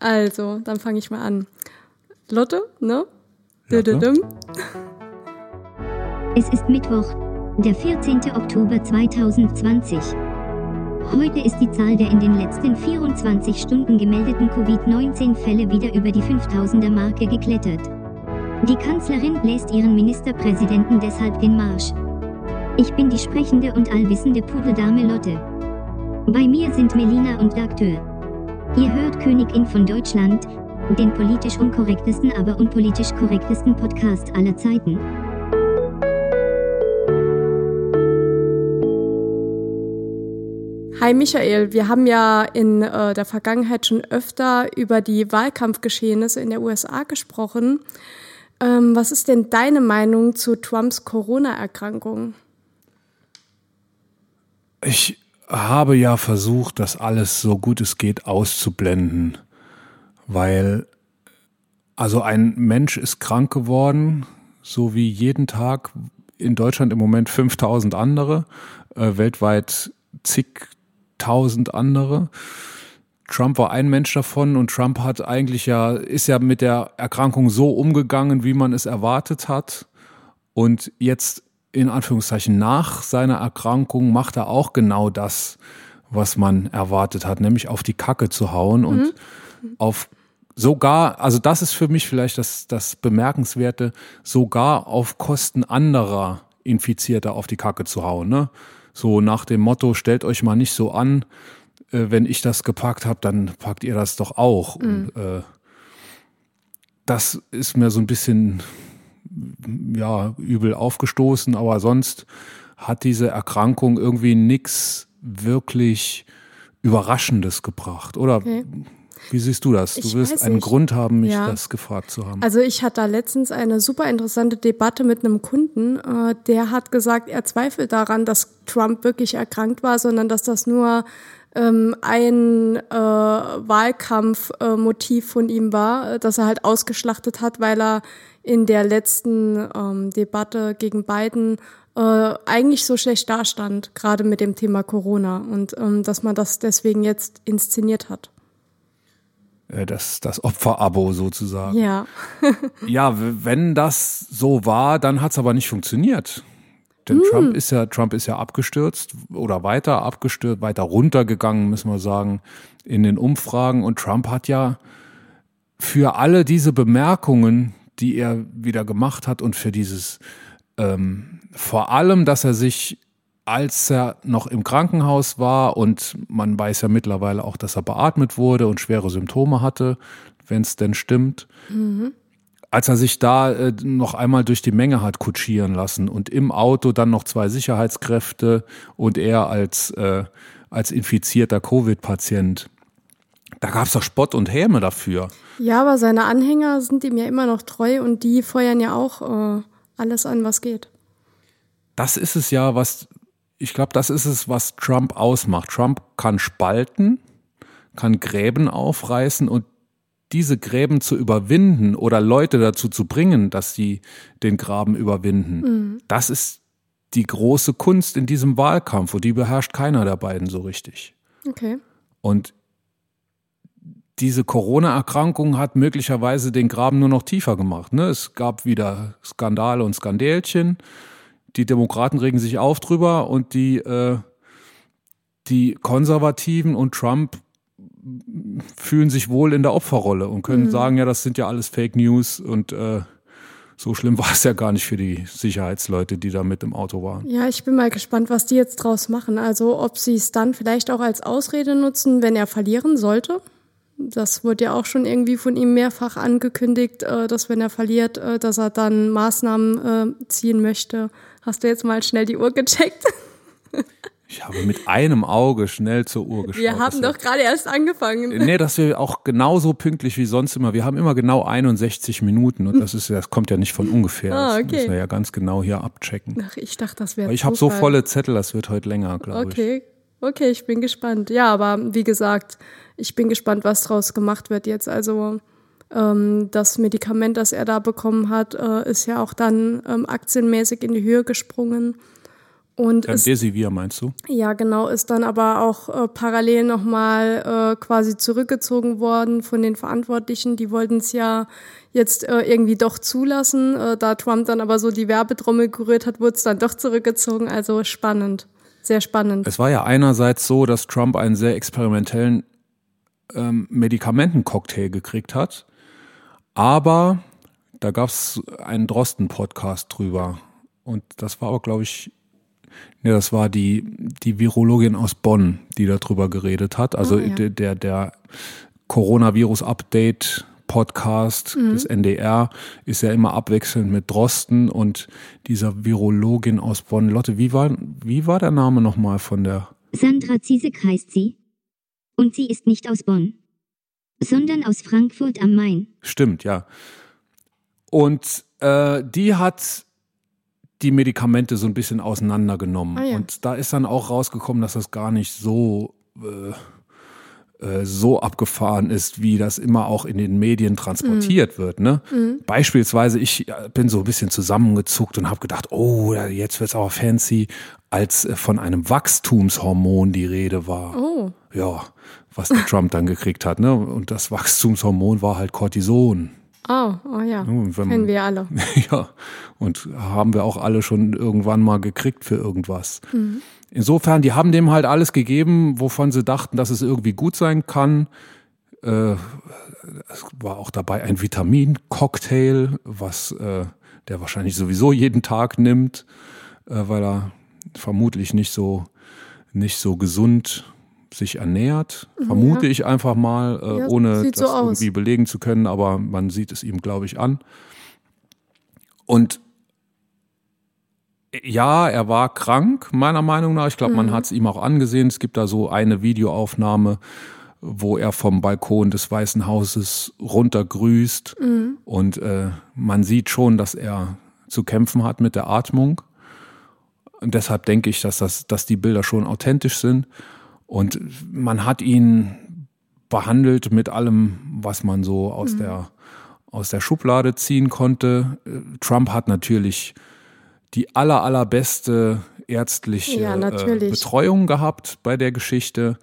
Also, dann fange ich mal an. Lotte, ne? Lotte? Es ist Mittwoch, der 14. Oktober 2020. Heute ist die Zahl der in den letzten 24 Stunden gemeldeten Covid-19-Fälle wieder über die 5000er Marke geklettert. Die Kanzlerin bläst ihren Ministerpräsidenten deshalb den Marsch. Ich bin die sprechende und allwissende Pudeldame Lotte. Bei mir sind Melina und Dagtür. Ihr hört Königin von Deutschland, den politisch unkorrektesten, aber unpolitisch korrektesten Podcast aller Zeiten. Hi Michael, wir haben ja in äh, der Vergangenheit schon öfter über die Wahlkampfgeschehnisse in der USA gesprochen. Ähm, was ist denn deine Meinung zu Trumps Corona-Erkrankung? Ich habe ja versucht, das alles so gut es geht auszublenden, weil also ein Mensch ist krank geworden, so wie jeden Tag in Deutschland im Moment 5000 andere, äh, weltweit zigtausend andere. Trump war ein Mensch davon und Trump hat eigentlich ja, ist ja mit der Erkrankung so umgegangen, wie man es erwartet hat. Und jetzt in Anführungszeichen nach seiner Erkrankung macht er auch genau das, was man erwartet hat, nämlich auf die Kacke zu hauen und mhm. auf sogar, also das ist für mich vielleicht das, das Bemerkenswerte, sogar auf Kosten anderer Infizierter auf die Kacke zu hauen. Ne? So nach dem Motto, stellt euch mal nicht so an, äh, wenn ich das gepackt habe, dann packt ihr das doch auch. Mhm. Und, äh, das ist mir so ein bisschen ja, übel aufgestoßen, aber sonst hat diese Erkrankung irgendwie nichts wirklich Überraschendes gebracht, oder? Okay. Wie siehst du das? Du wirst einen nicht. Grund haben, mich ja. das gefragt zu haben. Also ich hatte da letztens eine super interessante Debatte mit einem Kunden, äh, der hat gesagt, er zweifelt daran, dass Trump wirklich erkrankt war, sondern dass das nur ähm, ein äh, Wahlkampfmotiv äh, von ihm war, dass er halt ausgeschlachtet hat, weil er in der letzten ähm, Debatte gegen Biden äh, eigentlich so schlecht dastand, gerade mit dem Thema Corona und ähm, dass man das deswegen jetzt inszeniert hat. Äh, das, das Opferabo sozusagen. Ja. ja, wenn das so war, dann hat es aber nicht funktioniert. Denn mm. Trump ist ja, Trump ist ja abgestürzt oder weiter abgestürzt, weiter runtergegangen, müssen wir sagen, in den Umfragen. Und Trump hat ja für alle diese Bemerkungen, die er wieder gemacht hat und für dieses ähm, vor allem, dass er sich als er noch im Krankenhaus war und man weiß ja mittlerweile auch, dass er beatmet wurde und schwere Symptome hatte, wenn es denn stimmt. Mhm. Als er sich da äh, noch einmal durch die Menge hat kutschieren lassen und im Auto dann noch zwei Sicherheitskräfte und er als, äh, als infizierter Covid-Patient da gab es doch Spott und Häme dafür. Ja, aber seine Anhänger sind ihm ja immer noch treu und die feuern ja auch äh, alles an, was geht. Das ist es ja, was, ich glaube, das ist es, was Trump ausmacht. Trump kann spalten, kann Gräben aufreißen und diese Gräben zu überwinden oder Leute dazu zu bringen, dass sie den Graben überwinden, mhm. das ist die große Kunst in diesem Wahlkampf und die beherrscht keiner der beiden so richtig. Okay. Und diese Corona-Erkrankung hat möglicherweise den Graben nur noch tiefer gemacht. Ne? Es gab wieder Skandale und Skandälchen. Die Demokraten regen sich auf drüber und die, äh, die Konservativen und Trump fühlen sich wohl in der Opferrolle und können mhm. sagen, ja, das sind ja alles Fake News und äh, so schlimm war es ja gar nicht für die Sicherheitsleute, die da mit im Auto waren. Ja, ich bin mal gespannt, was die jetzt draus machen. Also ob sie es dann vielleicht auch als Ausrede nutzen, wenn er verlieren sollte das wurde ja auch schon irgendwie von ihm mehrfach angekündigt, äh, dass wenn er verliert, äh, dass er dann Maßnahmen äh, ziehen möchte. Hast du jetzt mal schnell die Uhr gecheckt? Ich habe mit einem Auge schnell zur Uhr geschaut. Wir haben doch gerade erst angefangen. Nee, dass wir auch genauso pünktlich wie sonst immer. Wir haben immer genau 61 Minuten und das ist das kommt ja nicht von ungefähr. Ah, okay. Das müssen wir ja ganz genau hier abchecken. Ach, ich dachte, das wäre Ich habe so volle Zettel, das wird heute länger, glaube okay. ich. Okay. Okay, ich bin gespannt. Ja, aber wie gesagt, ich bin gespannt, was draus gemacht wird jetzt. Also ähm, das Medikament, das er da bekommen hat, äh, ist ja auch dann ähm, aktienmäßig in die Höhe gesprungen. Und ist, Remdesivir meinst du? ja, genau, ist dann aber auch äh, parallel nochmal äh, quasi zurückgezogen worden von den Verantwortlichen. Die wollten es ja jetzt äh, irgendwie doch zulassen. Äh, da Trump dann aber so die Werbetrommel gerührt hat, wurde es dann doch zurückgezogen. Also spannend, sehr spannend. Es war ja einerseits so, dass Trump einen sehr experimentellen ähm, Medikamentencocktail gekriegt hat, aber da gab es einen Drosten-Podcast drüber. Und das war aber, glaube ich, ne, das war die, die Virologin aus Bonn, die darüber geredet hat. Also Ah, ja. der, der, der Coronavirus-Update Podcast Mhm. des NDR ist ja immer abwechselnd mit Drosten und dieser Virologin aus Bonn. Lotte, wie war, wie war der Name nochmal von der? Sandra Ziesek heißt sie. Und sie ist nicht aus Bonn, sondern aus Frankfurt am Main. Stimmt, ja. Und äh, die hat die Medikamente so ein bisschen auseinandergenommen. Ah, ja. Und da ist dann auch rausgekommen, dass das gar nicht so, äh, äh, so abgefahren ist, wie das immer auch in den Medien transportiert wird. Ne? Beispielsweise, ich äh, bin so ein bisschen zusammengezuckt und habe gedacht, oh, jetzt wird's aber fancy, als äh, von einem Wachstumshormon die Rede war. Oh, Ja, was der Trump dann gekriegt hat. Ne? Und das Wachstumshormon war halt Cortison. oh, oh ja, wenn kennen man- wir alle. Ja, und haben wir auch alle schon irgendwann mal gekriegt für irgendwas. Insofern, die haben dem halt alles gegeben, wovon sie dachten, dass es irgendwie gut sein kann. Äh, es war auch dabei ein Vitamin-Cocktail, was äh, der wahrscheinlich sowieso jeden Tag nimmt, äh, weil er vermutlich nicht so nicht so gesund sich ernährt. Vermute ich einfach mal, äh, Ja, ohne so das aus. irgendwie belegen zu können, aber man sieht es ihm, glaube ich, an. Und ja, er war krank, meiner Meinung nach. Ich glaube, man hat es ihm auch angesehen. Es gibt da so eine Videoaufnahme, wo er vom Balkon des Weißen Hauses runtergrüßt. Und äh, man sieht schon, dass er zu kämpfen hat mit der Atmung. Und deshalb denke ich, dass, das, dass die Bilder schon authentisch sind. Und man hat ihn behandelt mit allem, was man so aus, der, aus der Schublade ziehen konnte. Äh, Trump hat natürlich die aller, allerbeste ärztliche Ja, äh. Betreuung gehabt bei der Geschichte.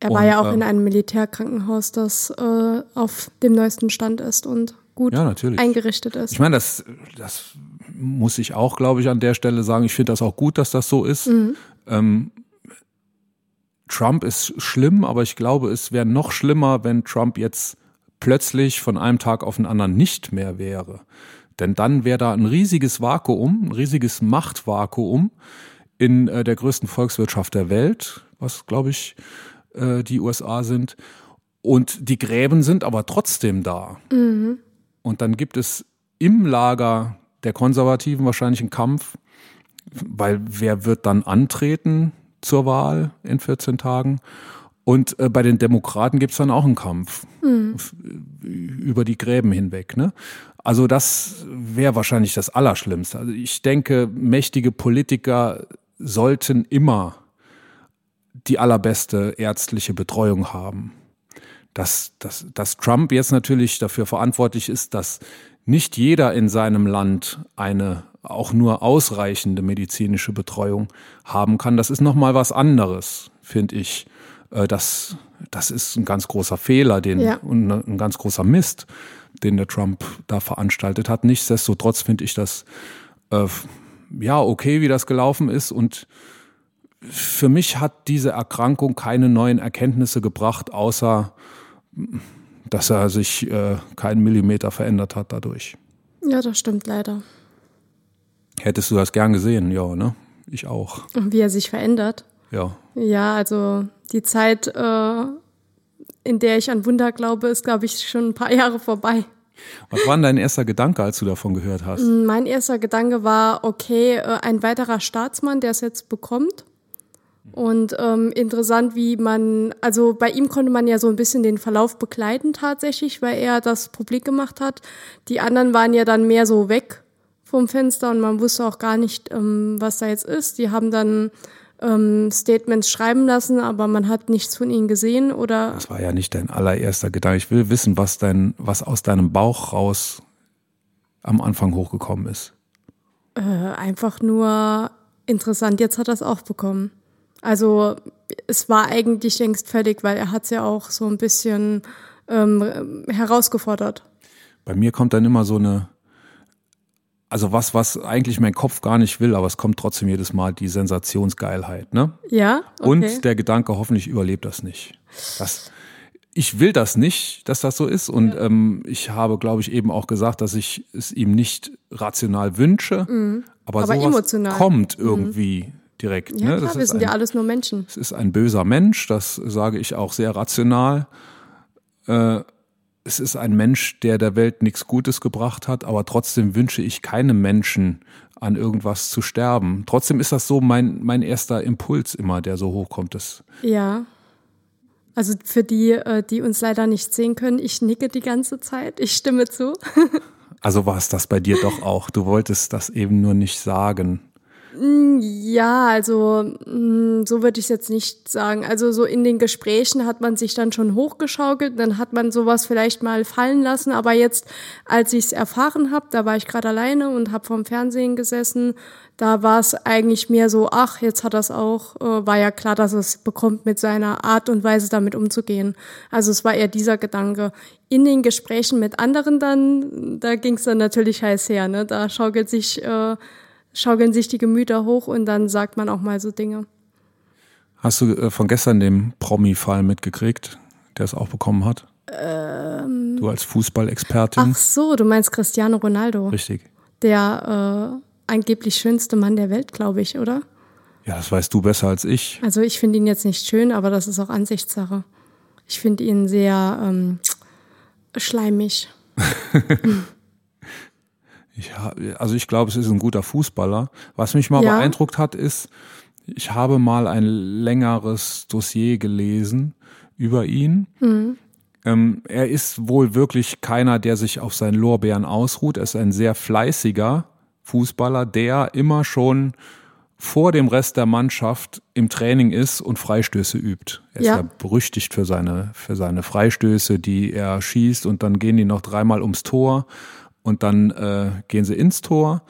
Er war Und, ja auch ähm, in einem Militärkrankenhaus, das äh, auf dem neuesten Stand ist und gut Ja, eingerichtet ist. Ich meine, das, das muss ich auch, glaube ich, an der Stelle sagen. Ich finde das auch gut, dass das so ist. Ähm, Trump ist schlimm, aber ich glaube, es wäre noch schlimmer, wenn Trump jetzt plötzlich von einem Tag auf den anderen nicht mehr wäre. Denn dann wäre da ein riesiges Vakuum, ein riesiges Machtvakuum in äh, der größten Volkswirtschaft der Welt, was, glaube ich, äh, die USA sind. Und die Gräben sind aber trotzdem da. Und dann gibt es im Lager der Konservativen wahrscheinlich einen Kampf, weil wer wird dann antreten zur Wahl in 14 Tagen? Und äh, bei den Demokraten gibt es dann auch einen Kampf f- über die Gräben hinweg. Ne? Also das wäre wahrscheinlich das Allerschlimmste. Also ich denke, mächtige Politiker sollten immer die allerbeste ärztliche Betreuung haben dass, dass, dass Trump jetzt natürlich dafür verantwortlich ist, dass nicht jeder in seinem Land eine auch nur ausreichende medizinische Betreuung haben kann. Das ist nochmal was anderes, finde ich. Äh, Das, das ist ein ganz großer Fehler den, Ja. und ein ganz großer Mist, den der Trump da veranstaltet hat. Nichtsdestotrotz finde ich das äh, ja okay, wie das gelaufen ist und für mich hat diese Erkrankung keine neuen Erkenntnisse gebracht, außer dass er sich äh, keinen Millimeter verändert hat dadurch. Ja, das stimmt leider. Hättest du das gern gesehen? Ja, ne? Ich auch. Und wie er sich verändert. Ja. Ja, also die Zeit, äh, in der ich an Wunder glaube, ist, glaube ich, schon ein paar Jahre vorbei. Was war denn dein erster Gedanke, als du davon gehört hast? Mein erster Gedanke war, okay, äh, ein weiterer Staatsmann, der es jetzt bekommt. Und ähm, interessant, wie man, also bei ihm konnte man ja so ein bisschen den Verlauf begleiten tatsächlich, weil er das publik gemacht hat. Die anderen waren ja dann mehr so weg vom Fenster und man wusste auch gar nicht, ähm, was da jetzt ist. Die haben dann ähm, Statements schreiben lassen, aber man hat nichts von ihnen gesehen oder Das war ja nicht dein allererster Gedanke. Ich will wissen, was dein, was aus deinem Bauch raus am Anfang hochgekommen ist. äh, einfach nur interessant, jetzt hat er es auch bekommen. Also es war eigentlich längst fertig, weil er hat es ja auch so ein bisschen ähm, herausgefordert. Bei mir kommt dann immer so eine, also was, was eigentlich mein Kopf gar nicht will, aber es kommt trotzdem jedes Mal die Sensationsgeilheit, ne? Ja. Okay. Und der Gedanke, hoffentlich überlebt das nicht. Das, ich will das nicht, dass das so ist. Und ja. ähm, ich habe, glaube ich, eben auch gesagt, dass ich es ihm nicht rational wünsche, mhm. aber, aber sowas emotional. kommt mhm. irgendwie. Mhm. Direkt. Ja, ne? klar, das wir sind ja alles nur Menschen. Es ist ein böser Mensch, das sage ich auch sehr rational. Äh, es ist ein Mensch, der der Welt nichts Gutes gebracht hat, aber trotzdem wünsche ich keinem Menschen an irgendwas zu sterben. Trotzdem ist das so mein, mein erster Impuls immer, der so hochkommt. Das ja. Also für die, äh, die uns leider nicht sehen können, ich nicke die ganze Zeit. Ich stimme zu. also war es das bei dir doch auch. Du wolltest das eben nur nicht sagen. Mm, ja, also mm, so würde ich es jetzt nicht sagen. Also so in den Gesprächen hat man sich dann schon hochgeschaukelt, dann hat man sowas vielleicht mal fallen lassen. Aber jetzt, als ich es erfahren habe, da war ich gerade alleine und habe vorm Fernsehen gesessen. Da war es eigentlich mehr so, ach, jetzt hat es auch. Äh, war ja klar, dass es bekommt, mit seiner Art und Weise damit umzugehen. Also es war eher dieser Gedanke. In den Gesprächen mit anderen dann, da ging es dann natürlich heiß her. Ne? Da schaukelt sich äh, schaukeln sich die Gemüter hoch und dann sagt man auch mal so Dinge. Hast du äh, von gestern den Promi-Fall mitgekriegt, der es auch bekommen hat? Ähm, du als Fußballexpertin. Ach so, du meinst Cristiano Ronaldo. Richtig. Der äh, angeblich schönste Mann der Welt, glaube ich, oder? Ja, das weißt du besser als ich. Also ich finde ihn jetzt nicht schön, aber das ist auch Ansichtssache. Ich finde ihn sehr ähm, schleimig. Ich, also ich glaube, es ist ein guter Fußballer. Was mich mal ja. beeindruckt hat, ist, ich habe mal ein längeres Dossier gelesen über ihn. Mhm. Ähm, er ist wohl wirklich keiner, der sich auf seinen Lorbeeren ausruht. Er ist ein sehr fleißiger Fußballer, der immer schon vor dem Rest der Mannschaft im Training ist und Freistöße übt. Er ist ja, ja berüchtigt für seine, für seine Freistöße, die er schießt und dann gehen die noch dreimal ums Tor und dann äh, gehen sie ins Tor.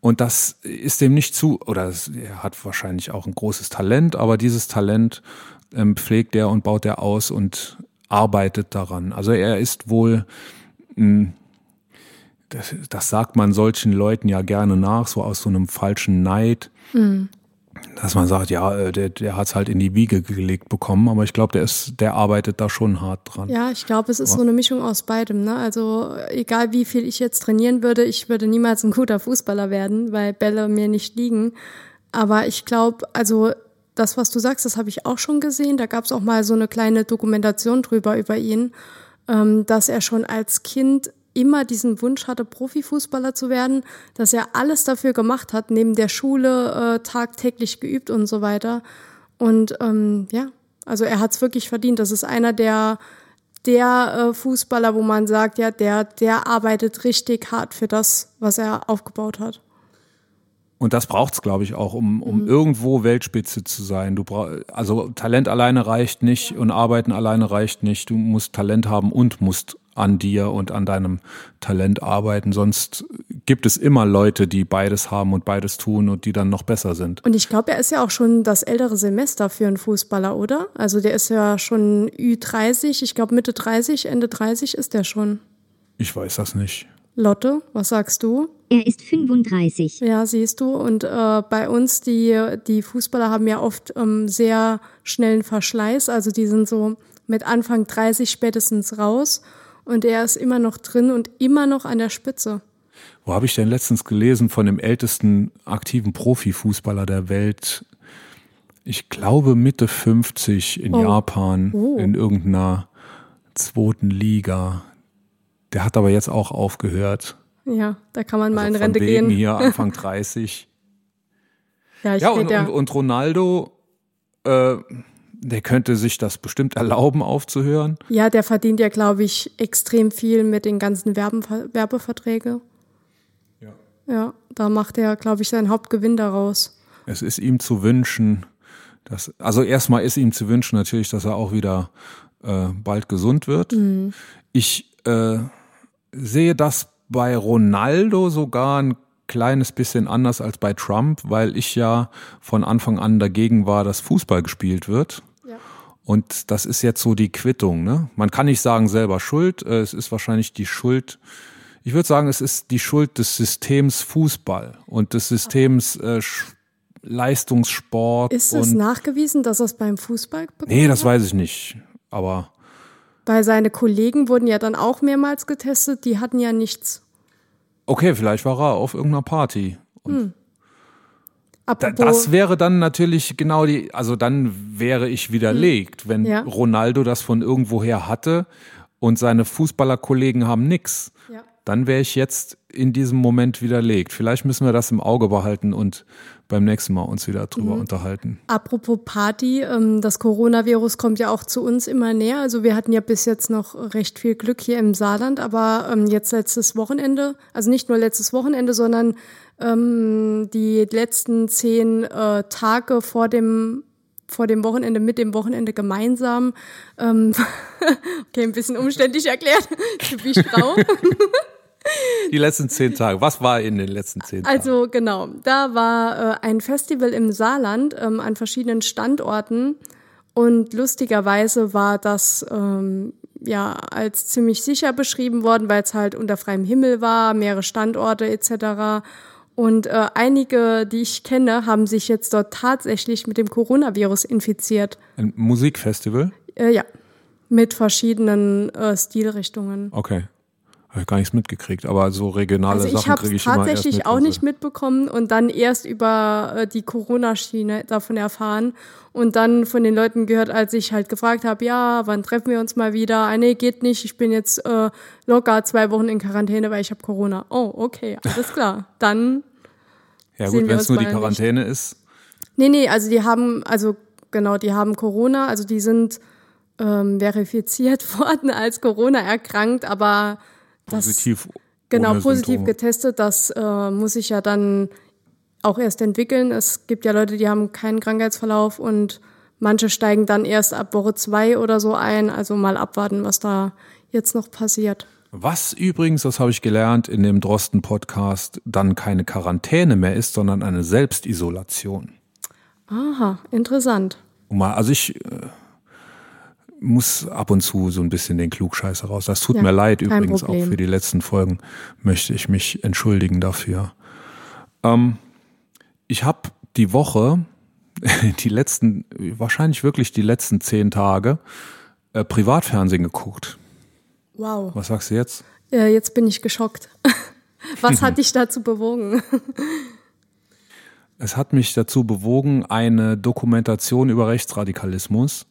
Und das ist dem nicht zu, oder er hat wahrscheinlich auch ein großes Talent, aber dieses Talent ähm, pflegt er und baut er aus und arbeitet daran. Also er ist wohl, mh, hm, das, das sagt man solchen Leuten ja gerne nach, so aus so einem falschen Neid. Mhm dass man sagt, ja, äh, der, der hat es halt in die Wiege gelegt bekommen, aber ich glaube, der ist, der arbeitet da schon hart dran. Ja, ich glaube, es ist aber so eine Mischung aus beidem. Ne? Also egal wie viel ich jetzt trainieren würde, ich würde niemals ein guter Fußballer werden, weil Bälle mir nicht liegen. Aber ich glaube, also das, was du sagst, das habe ich auch schon gesehen. Da gab es auch mal so eine kleine Dokumentation drüber über ihn, ähm, dass er schon als Kind immer diesen Wunsch hatte, Profifußballer zu werden, dass er alles dafür gemacht hat, neben der Schule äh, tagtäglich geübt und so weiter. Und ähm, ja, also er hat es wirklich verdient. Das ist einer der der äh, Fußballer, wo man sagt, ja, der der arbeitet richtig hart für das, was er aufgebaut hat. Und das braucht's, glaube ich, auch, um, um mhm. irgendwo Weltspitze zu sein. Du brauch, also Talent alleine reicht nicht und Arbeiten alleine reicht nicht. Du musst Talent haben und musst an dir und an deinem Talent arbeiten. Sonst gibt es immer Leute, die beides haben und beides tun und die dann noch besser sind. Und ich glaube, er ist ja auch schon das ältere Semester für einen Fußballer, oder? Also der ist ja schon Ü30, ich glaube Mitte 30, Ende 30 ist der schon. Ich weiß das nicht. Lotte, was sagst du? Er ist 35. Ja, siehst du. Und äh, bei uns, die, die Fußballer haben ja oft ähm, sehr schnellen Verschleiß. Also die sind so mit Anfang 30 spätestens raus und er ist immer noch drin und immer noch an der Spitze. Wo habe ich denn letztens gelesen von dem ältesten aktiven Profifußballer der Welt? Ich glaube Mitte 50 in oh. Japan oh. in irgendeiner zweiten Liga. Der hat aber jetzt auch aufgehört. Ja, da kann man mal also in Rente von gehen. hier Anfang 30. ja, ich ja, und, und, und Ronaldo, äh, der könnte sich das bestimmt erlauben, aufzuhören. Ja, der verdient ja, glaube ich, extrem viel mit den ganzen Werben, Werbeverträge. Ja. Ja, da macht er, glaube ich, seinen Hauptgewinn daraus. Es ist ihm zu wünschen, dass, also erstmal ist ihm zu wünschen natürlich, dass er auch wieder äh, bald gesund wird. Mhm. Ich äh, sehe das bei Ronaldo sogar ein kleines bisschen anders als bei Trump, weil ich ja von Anfang an dagegen war, dass Fußball gespielt wird. Und das ist jetzt so die Quittung. Ne? Man kann nicht sagen selber Schuld, äh, es ist wahrscheinlich die Schuld. Ich würde sagen, es ist die Schuld des Systems Fußball und des Systems äh, Leistungssport. Ist es nachgewiesen, dass er es beim Fußball bekommen Nee, das hat? weiß ich nicht. Aber Weil seine Kollegen wurden ja dann auch mehrmals getestet, die hatten ja nichts. okay, vielleicht war er auf irgendeiner Party. Und da, Apropos, das wäre dann natürlich genau die, also dann wäre ich widerlegt, wenn Ja. Ronaldo das von irgendwoher hatte und seine Fußballerkollegen haben nix. ja. Dann wäre ich jetzt in diesem Moment widerlegt. Vielleicht müssen wir das im Auge behalten und beim nächsten Mal uns wieder drüber unterhalten. Apropos Party, ähm, das Coronavirus kommt ja auch zu uns immer näher. Also wir hatten ja bis jetzt noch recht viel Glück hier im Saarland, aber ähm, jetzt letztes Wochenende, also nicht nur letztes Wochenende, sondern ähm, die letzten zehn äh, Tage vor dem vor dem Wochenende, mit dem Wochenende gemeinsam. Ähm, okay, ein bisschen umständlich erklärt. Typisch Frau. Die letzten zehn Tage. Was war in den letzten zehn Tagen? Also genau, da war äh, ein Festival im Saarland ähm, an verschiedenen Standorten und lustigerweise war das ähm, ja als ziemlich sicher beschrieben worden, weil es halt unter freiem Himmel war, mehrere Standorte etc. Und äh, einige, die ich kenne, haben sich jetzt dort tatsächlich mit dem Coronavirus infiziert. Ein Musikfestival? Äh, ja, mit verschiedenen äh, Stilrichtungen. Okay. Habe ich gar nichts mitgekriegt, aber so regionale Also ich Sachen kriege ich immer erst tatsächlich mit, auch sie- nicht mitbekommen und dann erst über äh, die Corona-Schiene davon erfahren und dann von den Leuten gehört, als ich halt gefragt habe, ja, wann treffen wir uns mal wieder? Ah, nee, geht nicht, ich bin jetzt äh, locker zwei Wochen in Quarantäne, weil ich habe Corona. Oh, okay, alles klar. Dann, Ja gut, wenn es nur die mal nicht. Quarantäne ist. nee, nee, also die haben, also genau, die haben Corona, also die sind ähm, verifiziert worden als Corona erkrankt, aber das Positiv. Genau, ohne positiv Symptome. getestet. Das äh, muss sich ja dann auch erst entwickeln. Es gibt ja Leute, die haben keinen Krankheitsverlauf und manche steigen dann erst ab Woche zwei oder so ein. Also mal abwarten, was da jetzt noch passiert. Was übrigens, das habe ich gelernt in dem Drosten-Podcast, dann keine Quarantäne mehr ist, sondern eine Selbstisolation. Aha, interessant. Also ich äh, muss ab und zu so ein bisschen den Klugscheißer raus. Das tut Ja, mir leid übrigens auch Problem. für die letzten Folgen, möchte ich mich entschuldigen dafür. Ähm, ich habe die Woche, die letzten, wahrscheinlich wirklich die letzten zehn Tage, äh, Privatfernsehen geguckt. Wow. Was sagst du jetzt? Äh, jetzt bin ich geschockt. was hat dich dazu bewogen? Es hat mich dazu bewogen, eine Dokumentation über Rechtsradikalismus.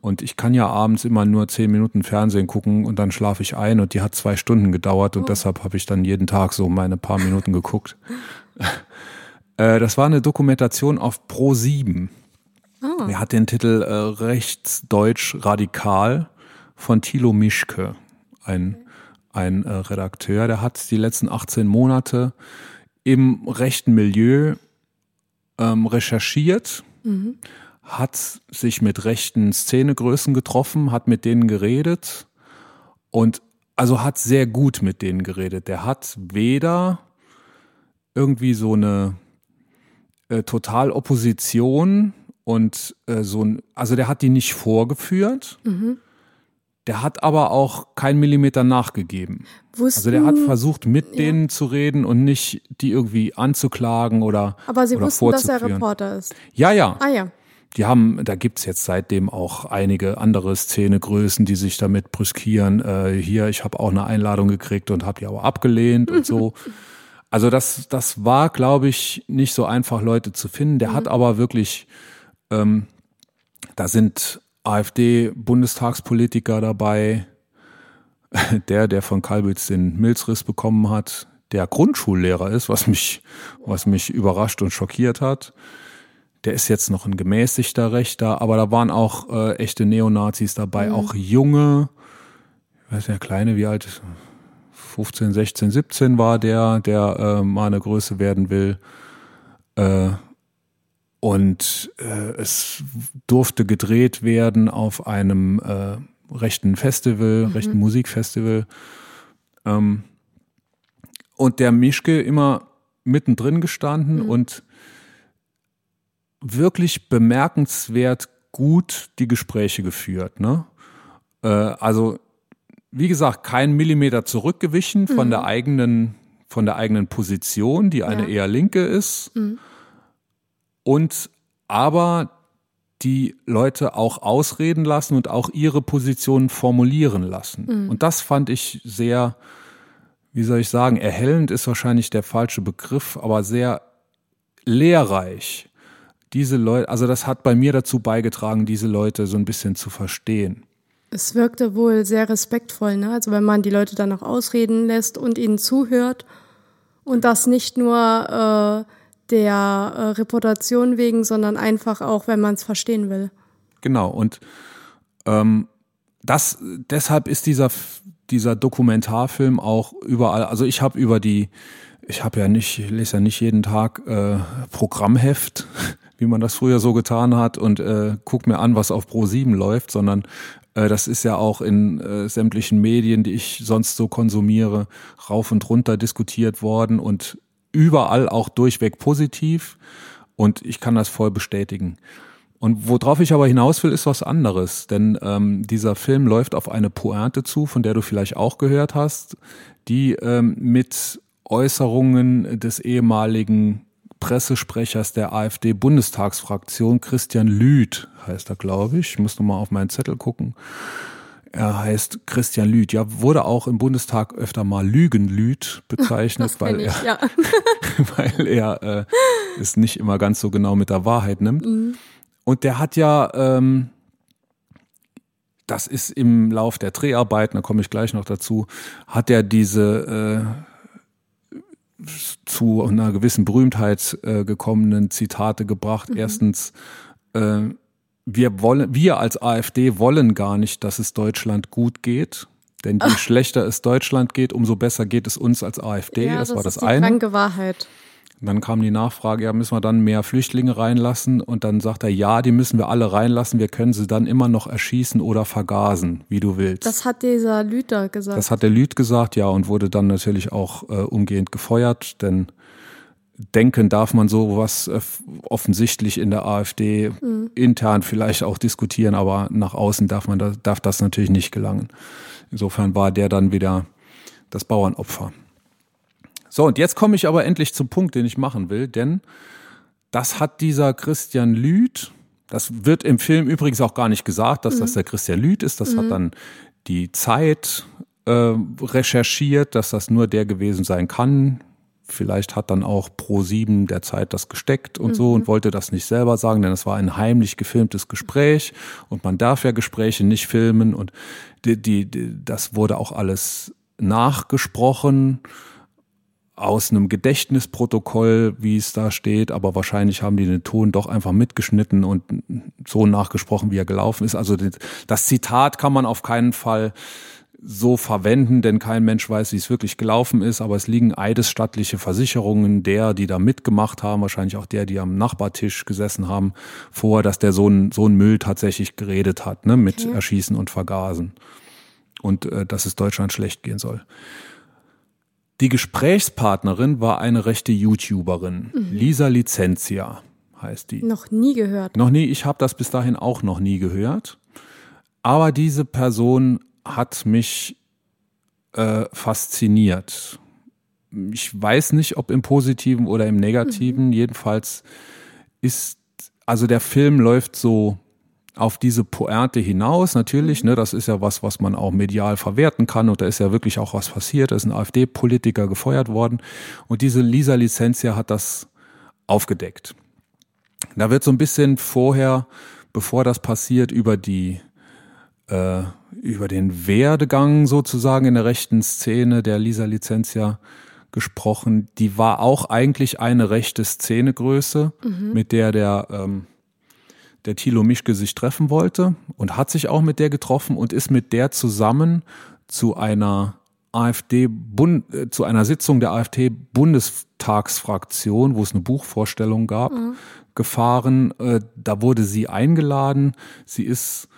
Und ich kann ja abends immer nur zehn Minuten Fernsehen gucken und dann schlafe ich ein und die hat zwei Stunden gedauert und deshalb habe ich dann jeden Tag so meine paar Minuten geguckt. Äh, das war eine Dokumentation auf Pro 7. Er hat den Titel äh, Rechtsdeutsch Radikal von Thilo Mischke, ein, ein äh, Redakteur. Der hat die letzten 18 Monate im rechten Milieu ähm, recherchiert, hat sich mit rechten Szenegrößen getroffen, hat mit denen geredet und also hat sehr gut mit denen geredet. Der hat weder irgendwie so eine äh, Totalopposition und äh, so ein, also der hat die nicht vorgeführt. Der hat aber auch keinen Millimeter nachgegeben. Wussten, Also der hat versucht, mit Ja. denen zu reden und nicht die irgendwie anzuklagen oder aber sie oder wussten, dass er. Reporter ist. Ja, ja. Ah ja. Die haben, da gibt's jetzt seitdem auch einige andere Szenegrößen, die sich damit brüskieren. Äh, hier, ich habe auch eine Einladung gekriegt und habe die aber abgelehnt und so. Also das, das war, glaube ich, nicht so einfach, Leute zu finden. Der hat aber wirklich, ähm, da sind AfD-Bundestagspolitiker dabei, der, der von Kalbitz den Milzriss bekommen hat, der Grundschullehrer ist, was mich, was mich überrascht und schockiert hat. Der ist jetzt noch ein gemäßigter Rechter, aber da waren auch äh, echte Neonazis dabei, auch junge, ich weiß nicht, kleine, wie alt ist 15, 16, 17 war der, der äh, mal eine Größe werden will. Äh, und äh, es durfte gedreht werden auf einem äh, rechten Festival, rechten Musikfestival. Ähm, und der Mischke immer mittendrin gestanden mhm. und wirklich bemerkenswert gut die Gespräche geführt. Ne? Äh, also wie gesagt, kein Millimeter zurückgewichen von mhm. der eigenen von der eigenen Position, die eine ja. eher linke ist. Mhm. Und aber die Leute auch ausreden lassen und auch ihre Position formulieren lassen. Mhm. Und das fand ich sehr, wie soll ich sagen, erhellend ist wahrscheinlich der falsche Begriff, aber sehr lehrreich. Diese Leute, also das hat bei mir dazu beigetragen, diese Leute so ein bisschen zu verstehen. Es wirkte wohl sehr respektvoll, ne? Also wenn man die Leute dann auch ausreden lässt und ihnen zuhört und das nicht nur äh, der äh, Reputation wegen, sondern einfach auch, wenn man es verstehen will. Genau, und ähm, das deshalb ist dieser dieser Dokumentarfilm auch überall. Also ich habe über die, ich habe ja nicht, ich lese ja nicht jeden Tag äh, Programmheft, wie man das früher so getan hat und äh, guck mir an, was auf Pro 7 läuft, sondern äh, das ist ja auch in äh, sämtlichen Medien, die ich sonst so konsumiere, rauf und runter diskutiert worden und überall auch durchweg positiv. Und ich kann das voll bestätigen. Und worauf ich aber hinaus will, ist was anderes. Denn ähm, dieser Film läuft auf eine Pointe zu, von der du vielleicht auch gehört hast, die ähm, mit Äußerungen des ehemaligen Pressesprechers der AfD-Bundestagsfraktion, Christian Lüth heißt er, glaube ich. Ich muss nochmal auf meinen Zettel gucken. Er heißt Christian Lüth. Ja, wurde auch im Bundestag öfter mal Lügenlüth bezeichnet, weil, ich, er, ja. weil er äh, es nicht immer ganz so genau mit der Wahrheit nimmt. Mhm. Und der hat ja, ähm, das ist im Lauf der Dreharbeiten, da komme ich gleich noch dazu, hat er diese äh, zu einer gewissen Berühmtheit äh, gekommenen Zitate gebracht. Mhm. Erstens, äh, wir wollen, wir als AfD wollen gar nicht, dass es Deutschland gut geht. Denn je Ach. schlechter es Deutschland geht, umso besser geht es uns als AfD. Ja, das, das war das ist die eine. Kranke Wahrheit. Und dann kam die Nachfrage, ja, müssen wir dann mehr Flüchtlinge reinlassen? Und dann sagt er, ja, die müssen wir alle reinlassen. Wir können sie dann immer noch erschießen oder vergasen, wie du willst. Das hat dieser Lüter gesagt. Das hat der Lüt gesagt, ja, und wurde dann natürlich auch äh, umgehend gefeuert, denn denken darf man sowas äh, offensichtlich in der AfD mhm. intern vielleicht auch diskutieren, aber nach außen darf man da, darf das natürlich nicht gelangen. Insofern war der dann wieder das Bauernopfer. So, und jetzt komme ich aber endlich zum Punkt, den ich machen will, denn das hat dieser Christian Lüth, das wird im Film übrigens auch gar nicht gesagt, dass mhm. das der Christian Lüth ist, das mhm. hat dann die Zeit äh, recherchiert, dass das nur der gewesen sein kann. Vielleicht hat dann auch Pro 7 der Zeit das gesteckt und mhm. so und wollte das nicht selber sagen, denn es war ein heimlich gefilmtes Gespräch und man darf ja Gespräche nicht filmen und die, die, die das wurde auch alles nachgesprochen aus einem Gedächtnisprotokoll, wie es da steht, aber wahrscheinlich haben die den Ton doch einfach mitgeschnitten und so nachgesprochen, wie er gelaufen ist. Also das Zitat kann man auf keinen Fall so verwenden, denn kein Mensch weiß, wie es wirklich gelaufen ist, aber es liegen eidesstattliche Versicherungen der, die da mitgemacht haben, wahrscheinlich auch der, die am Nachbartisch gesessen haben, vor, dass der so ein, so ein Müll tatsächlich geredet hat, ne, mit okay. Erschießen und Vergasen. Und äh, dass es Deutschland schlecht gehen soll. Die Gesprächspartnerin war eine rechte YouTuberin, mhm. Lisa Licentia heißt die. Noch nie gehört. Noch nie, ich habe das bis dahin auch noch nie gehört. Aber diese Person hat mich äh, fasziniert. Ich weiß nicht, ob im positiven oder im negativen. Mhm. Jedenfalls ist, also der Film läuft so auf diese Pointe hinaus. Natürlich, ne, das ist ja was, was man auch medial verwerten kann. Und da ist ja wirklich auch was passiert. Da ist ein AfD-Politiker gefeuert worden. Und diese Lisa Licentia hat das aufgedeckt. Da wird so ein bisschen vorher, bevor das passiert, über die äh, über den Werdegang sozusagen in der rechten Szene der Lisa Licentia gesprochen. Die war auch eigentlich eine rechte Szenegröße, mhm. mit der der ähm, der Thilo Mischke sich treffen wollte und hat sich auch mit der getroffen und ist mit der zusammen zu einer AfD Bund, äh, zu einer Sitzung der AfD Bundestagsfraktion, wo es eine Buchvorstellung gab, mhm. gefahren. Äh, da wurde sie eingeladen. Sie ist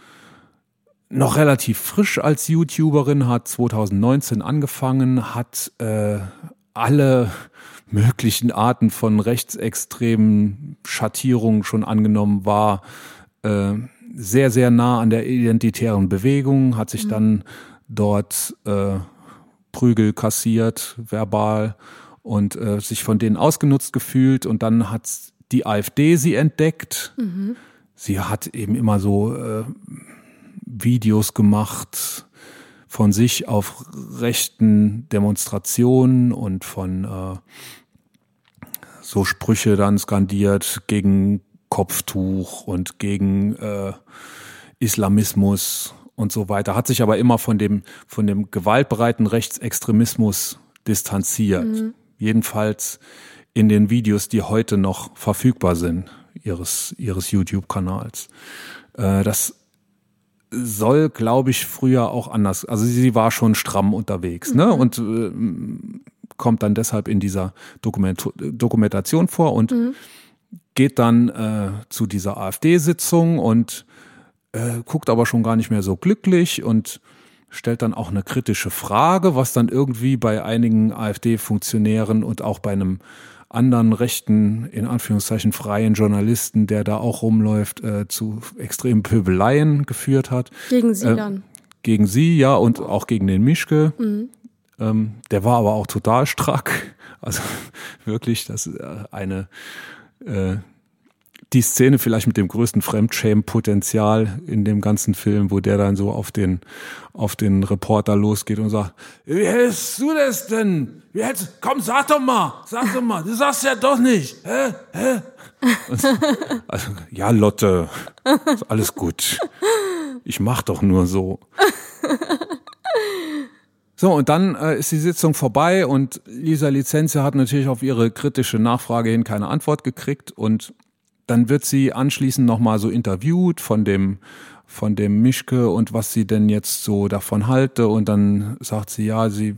noch relativ frisch als YouTuberin, hat 2019 angefangen, hat äh, alle möglichen Arten von rechtsextremen Schattierungen schon angenommen war, äh, sehr, sehr nah an der identitären Bewegung, hat sich mhm. dann dort äh, Prügel kassiert, verbal und äh, sich von denen ausgenutzt gefühlt und dann hat die AfD sie entdeckt. Mhm. Sie hat eben immer so äh, Videos gemacht von sich auf rechten Demonstrationen und von äh, so Sprüche dann skandiert gegen Kopftuch und gegen äh, Islamismus und so weiter, hat sich aber immer von dem, von dem gewaltbereiten Rechtsextremismus distanziert. Mhm. Jedenfalls in den Videos, die heute noch verfügbar sind, ihres, ihres YouTube-Kanals. Äh, das soll, glaube ich, früher auch anders. Also sie war schon stramm unterwegs, ne? mhm. ne? Und äh, kommt dann deshalb in dieser Dokument Dokumentation vor und mhm. geht dann äh, zu dieser AfD-Sitzung und äh, guckt aber schon gar nicht mehr so glücklich und stellt dann auch eine kritische Frage, was dann irgendwie bei einigen AfD-Funktionären und auch bei einem anderen rechten, in Anführungszeichen freien Journalisten, der da auch rumläuft, äh, zu extremen Pöbeleien geführt hat. Gegen sie äh, dann. Gegen sie, ja, und auch gegen den Mischke. Mhm. Ähm, der war aber auch total strack. Also wirklich, das ist äh, eine äh, die Szene vielleicht mit dem größten Fremdschämen-Potenzial in dem ganzen Film, wo der dann so auf den, auf den Reporter losgeht und sagt, wie hältst du das denn? Wie hältst, komm, sag doch mal, sag doch mal, du sagst ja doch nicht. Hä? Hä? Also, ja, Lotte, ist alles gut. Ich mach doch nur so. So, und dann äh, ist die Sitzung vorbei und Lisa Licenze hat natürlich auf ihre kritische Nachfrage hin keine Antwort gekriegt und dann wird sie anschließend nochmal so interviewt von dem, von dem Mischke und was sie denn jetzt so davon halte. Und dann sagt sie, ja, sie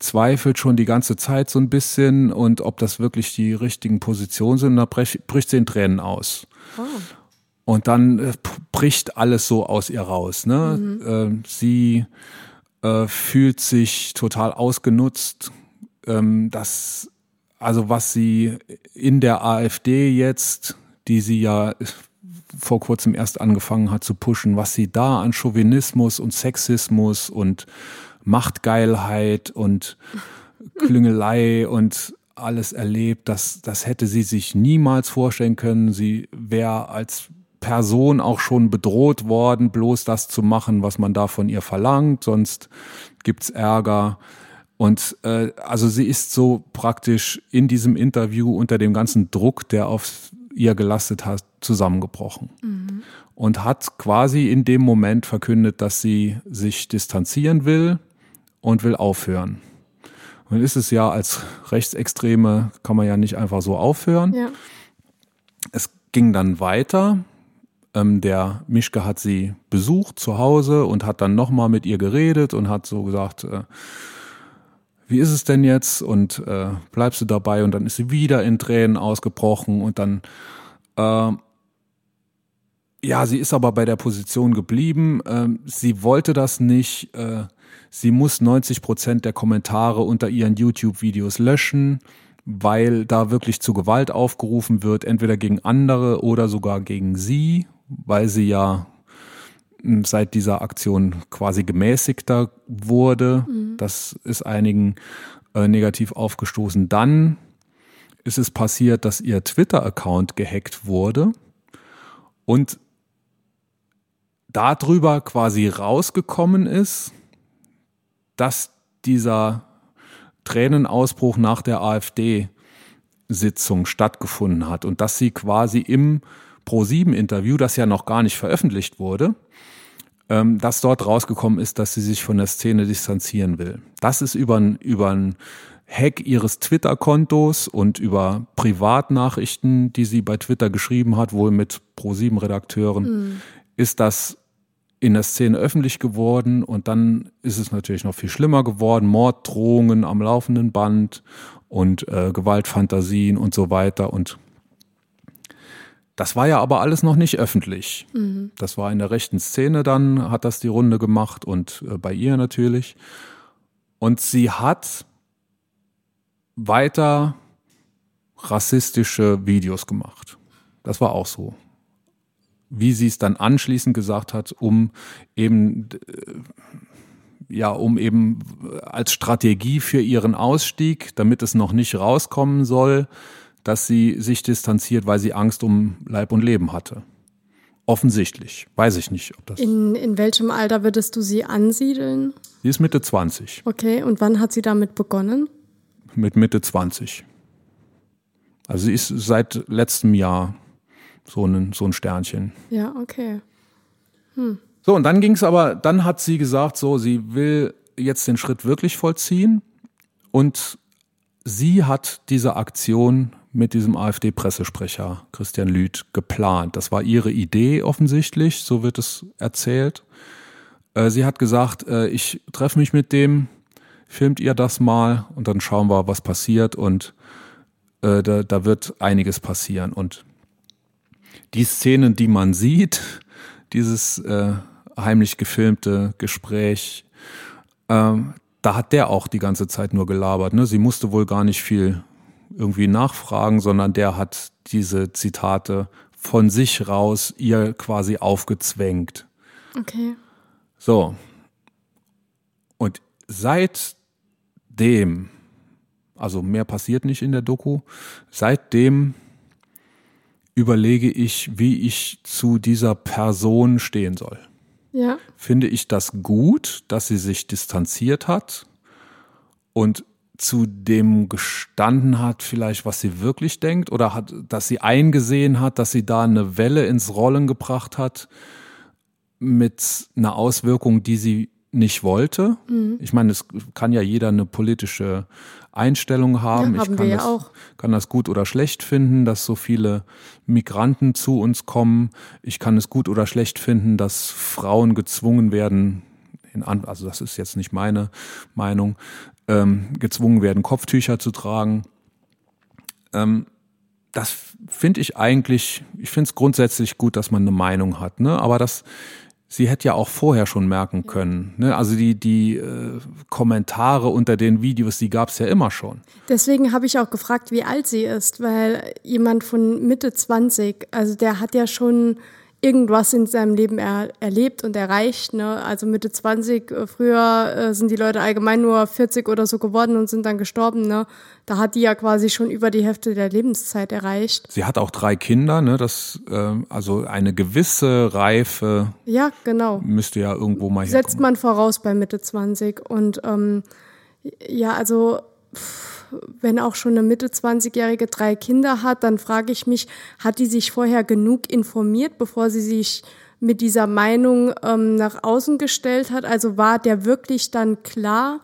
zweifelt schon die ganze Zeit so ein bisschen und ob das wirklich die richtigen Positionen sind. Und da bricht sie in Tränen aus. Oh. Und dann äh, bricht alles so aus ihr raus. Ne? Mhm. Äh, sie äh, fühlt sich total ausgenutzt. Ähm, das also was sie in der AfD jetzt, die sie ja vor kurzem erst angefangen hat zu pushen, was sie da an Chauvinismus und Sexismus und Machtgeilheit und Klüngelei und alles erlebt, das, das hätte sie sich niemals vorstellen können. Sie wäre als Person auch schon bedroht worden, bloß das zu machen, was man da von ihr verlangt, sonst gibt's Ärger. Und äh, also sie ist so praktisch in diesem Interview unter dem ganzen Druck, der auf ihr gelastet hat, zusammengebrochen. Mhm. Und hat quasi in dem Moment verkündet, dass sie sich distanzieren will und will aufhören. Und ist es ja als Rechtsextreme, kann man ja nicht einfach so aufhören. Ja. Es ging dann weiter. Ähm, der Mischke hat sie besucht zu Hause und hat dann nochmal mit ihr geredet und hat so gesagt, äh, wie ist es denn jetzt? Und äh, bleibst du dabei? Und dann ist sie wieder in Tränen ausgebrochen und dann, äh, ja, sie ist aber bei der Position geblieben. Äh, sie wollte das nicht. Äh, sie muss 90 Prozent der Kommentare unter ihren YouTube-Videos löschen, weil da wirklich zu Gewalt aufgerufen wird, entweder gegen andere oder sogar gegen sie, weil sie ja seit dieser Aktion quasi gemäßigter wurde. Mhm. Das ist einigen äh, negativ aufgestoßen. Dann ist es passiert, dass ihr Twitter-Account gehackt wurde und darüber quasi rausgekommen ist, dass dieser Tränenausbruch nach der AfD-Sitzung stattgefunden hat und dass sie quasi im Pro-7-Interview, das ja noch gar nicht veröffentlicht wurde, ähm, dass dort rausgekommen ist, dass sie sich von der Szene distanzieren will. Das ist über ein, über ein Hack ihres Twitter-Kontos und über Privatnachrichten, die sie bei Twitter geschrieben hat, wohl mit Pro7-Redakteuren, mhm. ist das in der Szene öffentlich geworden und dann ist es natürlich noch viel schlimmer geworden. Morddrohungen am laufenden Band und äh, Gewaltfantasien und so weiter und das war ja aber alles noch nicht öffentlich. Mhm. Das war in der rechten Szene dann, hat das die Runde gemacht und äh, bei ihr natürlich. Und sie hat weiter rassistische Videos gemacht. Das war auch so. Wie sie es dann anschließend gesagt hat, um eben äh, ja, um eben als Strategie für ihren Ausstieg, damit es noch nicht rauskommen soll, dass sie sich distanziert, weil sie Angst um Leib und Leben hatte. Offensichtlich. Weiß ich nicht, ob das. In, in welchem Alter würdest du sie ansiedeln? Sie ist Mitte 20. Okay, und wann hat sie damit begonnen? Mit Mitte 20. Also sie ist seit letztem Jahr so ein, so ein Sternchen. Ja, okay. Hm. So, und dann ging es aber, dann hat sie gesagt, so, sie will jetzt den Schritt wirklich vollziehen und sie hat diese Aktion mit diesem AfD-Pressesprecher Christian Lüth geplant. Das war ihre Idee offensichtlich, so wird es erzählt. Äh, sie hat gesagt, äh, ich treffe mich mit dem, filmt ihr das mal und dann schauen wir, was passiert und äh, da, da wird einiges passieren. Und die Szenen, die man sieht, dieses äh, heimlich gefilmte Gespräch, ähm, da hat der auch die ganze Zeit nur gelabert. Ne? Sie musste wohl gar nicht viel irgendwie nachfragen, sondern der hat diese Zitate von sich raus ihr quasi aufgezwängt. Okay. So. Und seitdem, also mehr passiert nicht in der Doku, seitdem überlege ich, wie ich zu dieser Person stehen soll. Ja. Finde ich das gut, dass sie sich distanziert hat und zu dem gestanden hat, vielleicht was sie wirklich denkt oder hat, dass sie eingesehen hat, dass sie da eine Welle ins Rollen gebracht hat mit einer Auswirkung, die sie nicht wollte. Mhm. Ich meine, es kann ja jeder eine politische Einstellung haben. Ja, haben ich kann, wir das, ja auch. kann das gut oder schlecht finden, dass so viele Migranten zu uns kommen. Ich kann es gut oder schlecht finden, dass Frauen gezwungen werden, in, also das ist jetzt nicht meine Meinung, ähm, gezwungen werden, Kopftücher zu tragen. Ähm, das finde ich eigentlich, ich finde es grundsätzlich gut, dass man eine Meinung hat, ne? Aber das sie hätte ja auch vorher schon merken können. Ne? Also die, die äh, Kommentare unter den Videos, die gab es ja immer schon. Deswegen habe ich auch gefragt, wie alt sie ist, weil jemand von Mitte 20, also der hat ja schon irgendwas in seinem Leben er, erlebt und erreicht. Ne? Also Mitte 20, äh, früher äh, sind die Leute allgemein nur 40 oder so geworden und sind dann gestorben. Ne? Da hat die ja quasi schon über die Hälfte der Lebenszeit erreicht. Sie hat auch drei Kinder, ne? Das, äh, also eine gewisse Reife ja, genau. müsste ja irgendwo mal herkommen. Setzt man voraus bei Mitte 20. Und ähm, ja, also. Wenn auch schon eine Mitte 20-Jährige drei Kinder hat, dann frage ich mich, hat die sich vorher genug informiert, bevor sie sich mit dieser Meinung ähm, nach außen gestellt hat? Also war der wirklich dann klar,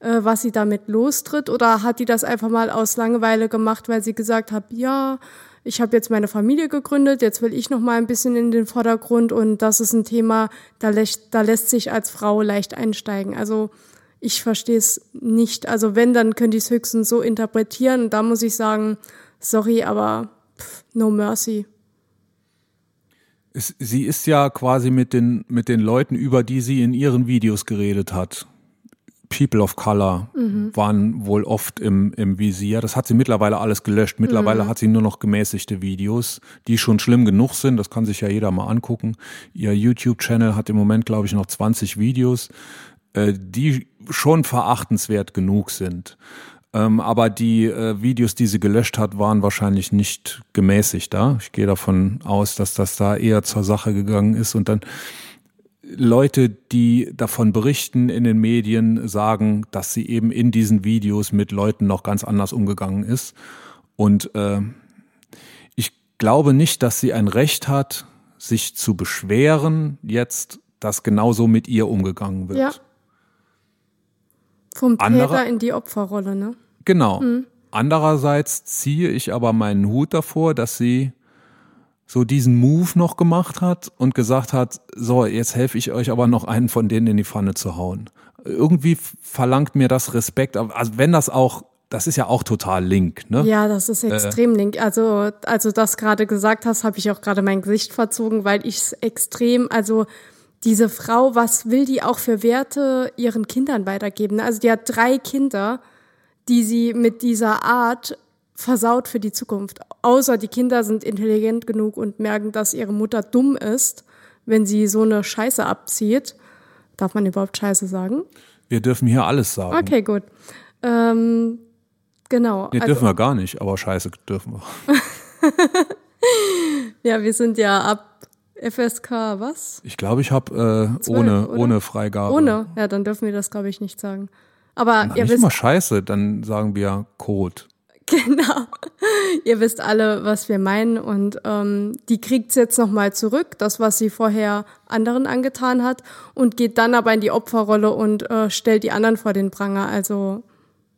äh, was sie damit lostritt? Oder hat die das einfach mal aus Langeweile gemacht, weil sie gesagt hat, ja, ich habe jetzt meine Familie gegründet, jetzt will ich noch mal ein bisschen in den Vordergrund und das ist ein Thema, da lässt, da lässt sich als Frau leicht einsteigen. Also ich verstehe es nicht. Also wenn, dann könnte ich es höchstens so interpretieren. Da muss ich sagen, sorry, aber pff, no mercy. Es, sie ist ja quasi mit den, mit den Leuten, über die sie in ihren Videos geredet hat. People of Color mhm. waren wohl oft im, im Visier. Das hat sie mittlerweile alles gelöscht. Mittlerweile mhm. hat sie nur noch gemäßigte Videos, die schon schlimm genug sind. Das kann sich ja jeder mal angucken. Ihr YouTube-Channel hat im Moment, glaube ich, noch 20 Videos. Äh, die schon verachtenswert genug sind. Ähm, aber die äh, Videos, die sie gelöscht hat, waren wahrscheinlich nicht gemäßigt da. Ich gehe davon aus, dass das da eher zur Sache gegangen ist und dann Leute, die davon berichten in den Medien, sagen, dass sie eben in diesen Videos mit Leuten noch ganz anders umgegangen ist. Und äh, ich glaube nicht, dass sie ein Recht hat, sich zu beschweren, jetzt, dass genauso mit ihr umgegangen wird. Ja. Vom Täter in die Opferrolle, ne? Genau. Mhm. Andererseits ziehe ich aber meinen Hut davor, dass sie so diesen Move noch gemacht hat und gesagt hat, so, jetzt helfe ich euch aber noch einen von denen in die Pfanne zu hauen. Irgendwie verlangt mir das Respekt, also wenn das auch das ist ja auch total link, ne? Ja, das ist extrem äh, link. Also, also das gerade gesagt hast, habe ich auch gerade mein Gesicht verzogen, weil ich es extrem, also diese Frau, was will die auch für Werte ihren Kindern weitergeben? Also die hat drei Kinder, die sie mit dieser Art versaut für die Zukunft. Außer die Kinder sind intelligent genug und merken, dass ihre Mutter dumm ist, wenn sie so eine Scheiße abzieht. Darf man überhaupt Scheiße sagen? Wir dürfen hier alles sagen. Okay, gut. Ähm, genau. Nee, dürfen wir gar nicht, aber Scheiße dürfen wir. ja, wir sind ja ab FSK, was? Ich glaube, ich habe äh, ohne, oder? ohne Freigabe. Ohne? Ja, dann dürfen wir das, glaube ich, nicht sagen. Aber Na, ihr nicht wisst, mal Scheiße, dann sagen wir Code. genau, ihr wisst alle, was wir meinen und ähm, die kriegt's jetzt nochmal zurück, das, was sie vorher anderen angetan hat und geht dann aber in die Opferrolle und äh, stellt die anderen vor den Pranger. Also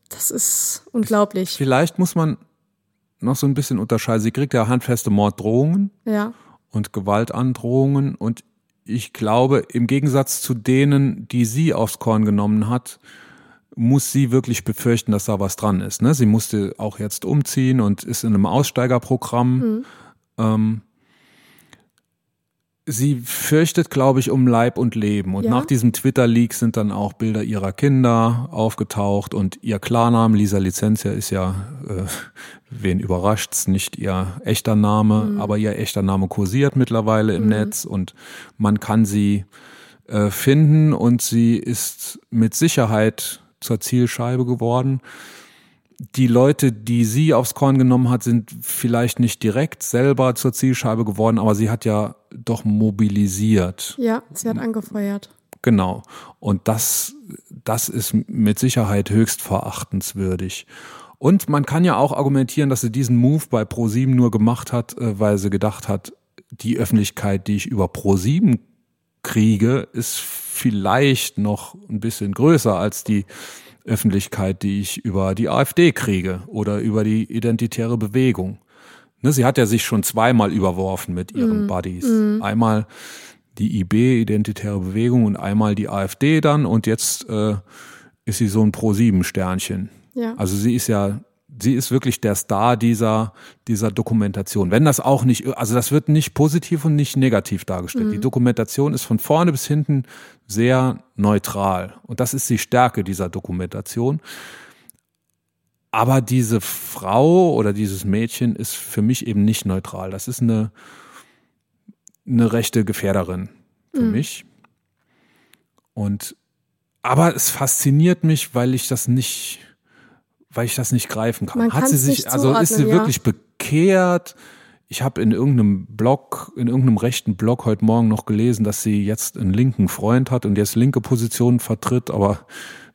das ist unglaublich. Vielleicht muss man noch so ein bisschen unterscheiden. Sie kriegt ja handfeste Morddrohungen Ja, und Gewaltandrohungen und ich glaube, im Gegensatz zu denen, die sie aufs Korn genommen hat, muss sie wirklich befürchten, dass da was dran ist. Ne? Sie musste auch jetzt umziehen und ist in einem Aussteigerprogramm. Ähm, sie fürchtet, glaube ich, um Leib und Leben. Und Ja. nach diesem Twitter-Leak sind dann auch Bilder ihrer Kinder aufgetaucht und ihr Klarname, Lisa Licentia, ist ja, äh, wen überrascht's, nicht ihr echter Name, aber ihr echter Name kursiert mittlerweile im Netz und man kann sie äh, finden und sie ist mit Sicherheit zur Zielscheibe geworden. Die Leute, die sie aufs Korn genommen hat, sind vielleicht nicht direkt selber zur Zielscheibe geworden, aber sie hat ja doch mobilisiert. ja, sie hat angefeuert. Genau. Und das, das ist mit Sicherheit höchst verachtenswürdig. Und man kann ja auch argumentieren, dass sie diesen Move bei ProSieben nur gemacht hat, äh, weil sie gedacht hat, die Öffentlichkeit, die ich über ProSieben kriege, ist vielleicht noch ein bisschen größer als die Öffentlichkeit, die ich über die AfD kriege oder über die identitäre Bewegung. Ne, sie hat ja sich schon zweimal überworfen mit ihren Buddies. Einmal die IB, Identitäre Bewegung, und einmal die AfD dann und jetzt äh, ist sie so ein Pro-7-Sternchen. Ja. Also sie ist ja, sie ist wirklich der Star dieser, dieser Dokumentation. Wenn das auch nicht, also das wird nicht positiv und nicht negativ dargestellt. Die Dokumentation ist von vorne bis hinten sehr neutral. Und das ist die Stärke dieser Dokumentation. Aber diese Frau oder dieses Mädchen ist für mich eben nicht neutral. Das ist eine, eine rechte Gefährderin für mich. Und aber es fasziniert mich, weil ich das nicht, weil ich das nicht greifen kann. Man Hat sie sich, also ist sie ja. wirklich bekehrt? Ich habe in irgendeinem Blog, in irgendeinem rechten Blog heute Morgen noch gelesen, dass sie jetzt einen linken Freund hat und jetzt linke Positionen vertritt, aber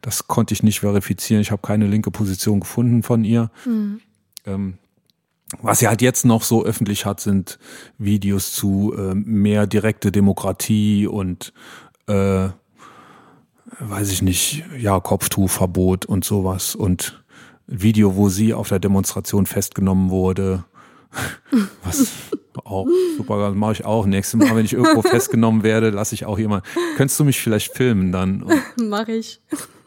das konnte ich nicht verifizieren. Ich habe keine linke Position gefunden von ihr. Ähm, was sie halt jetzt noch so öffentlich hat, sind Videos zu äh, mehr direkte Demokratie und äh, weiß ich nicht, ja, Kopftuchverbot und sowas und Video, wo sie auf der Demonstration festgenommen wurde. Was auch super, das mache ich auch. Nächstes Mal, wenn ich irgendwo festgenommen werde, lasse ich auch jemand. Könntest du mich vielleicht filmen dann und, Mach ich.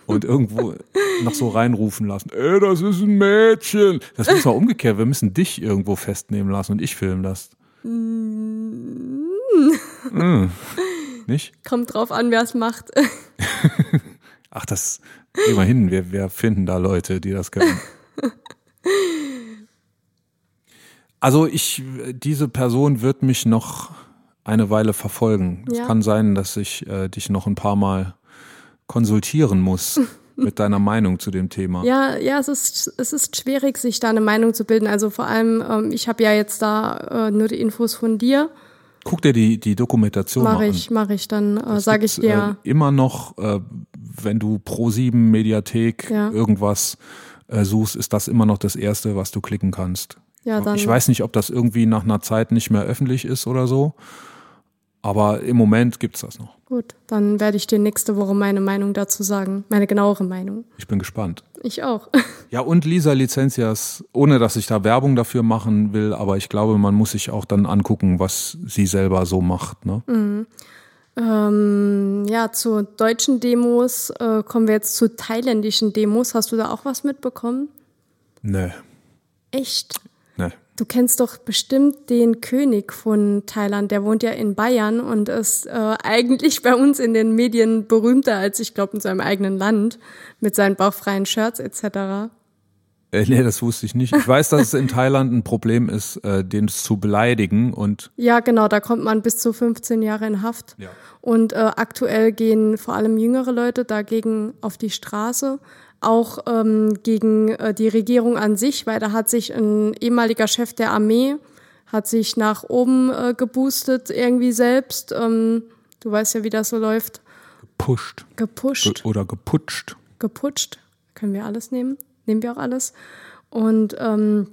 und irgendwo noch so reinrufen lassen? Ey, das ist ein Mädchen. Das muss mal umgekehrt. Wir müssen dich irgendwo festnehmen lassen und ich filmen das. Mm. Nicht? Kommt drauf an, wer es macht. Ach, das geh mal hin. Wir, wir finden da Leute, die das können. Also ich, diese Person wird mich noch eine Weile verfolgen. Es Ja. kann sein, dass ich äh, dich noch ein paar Mal konsultieren muss mit deiner Meinung zu dem Thema. Ja, ja, es ist, es ist schwierig, sich da eine Meinung zu bilden. Also vor allem, ähm, ich habe ja jetzt da äh, nur die Infos von dir. Guck dir die, die Dokumentation mal Mache an. ich, mache ich, dann äh, Es sage ich dir. Äh, immer noch, äh, wenn du Pro7 Mediathek Ja. irgendwas äh, suchst, ist das immer noch das Erste, was du klicken kannst. Ja, dann. ich weiß nicht, ob das irgendwie nach einer Zeit nicht mehr öffentlich ist oder so. Aber im Moment gibt's das noch. Gut, dann werde ich dir nächste Woche meine Meinung dazu sagen. Meine genauere Meinung. Ich bin gespannt. Ich auch. Ja, und Lisa Licenzias, ohne dass ich da Werbung dafür machen will, aber ich glaube, man muss sich auch dann angucken, was sie selber so macht. Ne? Ähm, ja, zu deutschen Demos äh, kommen wir jetzt zu thailändischen Demos. Hast du da auch was mitbekommen? Nee, Echt? nee. Du kennst doch bestimmt den König von Thailand, der wohnt ja in Bayern und ist äh, eigentlich bei uns in den Medien berühmter als ich glaube in seinem eigenen Land mit seinen bauchfreien Shirts etc. Äh, nee, das wusste ich nicht. Ich weiß, dass es in Thailand ein Problem ist, äh, den zu beleidigen und. Ja, genau, da kommt man bis zu 15 Jahre in Haft. Ja. Und äh, aktuell gehen vor allem jüngere Leute dagegen auf die Straße, auch ähm, gegen äh, die Regierung an sich, weil da hat sich ein ehemaliger Chef der Armee, hat sich nach oben äh, geboostet irgendwie selbst. Ähm, du weißt ja, wie das so läuft. Gepusht. Gepusht. Oder geputscht. Geputscht. Können wir alles nehmen? Nehmen wir auch alles. Und ähm,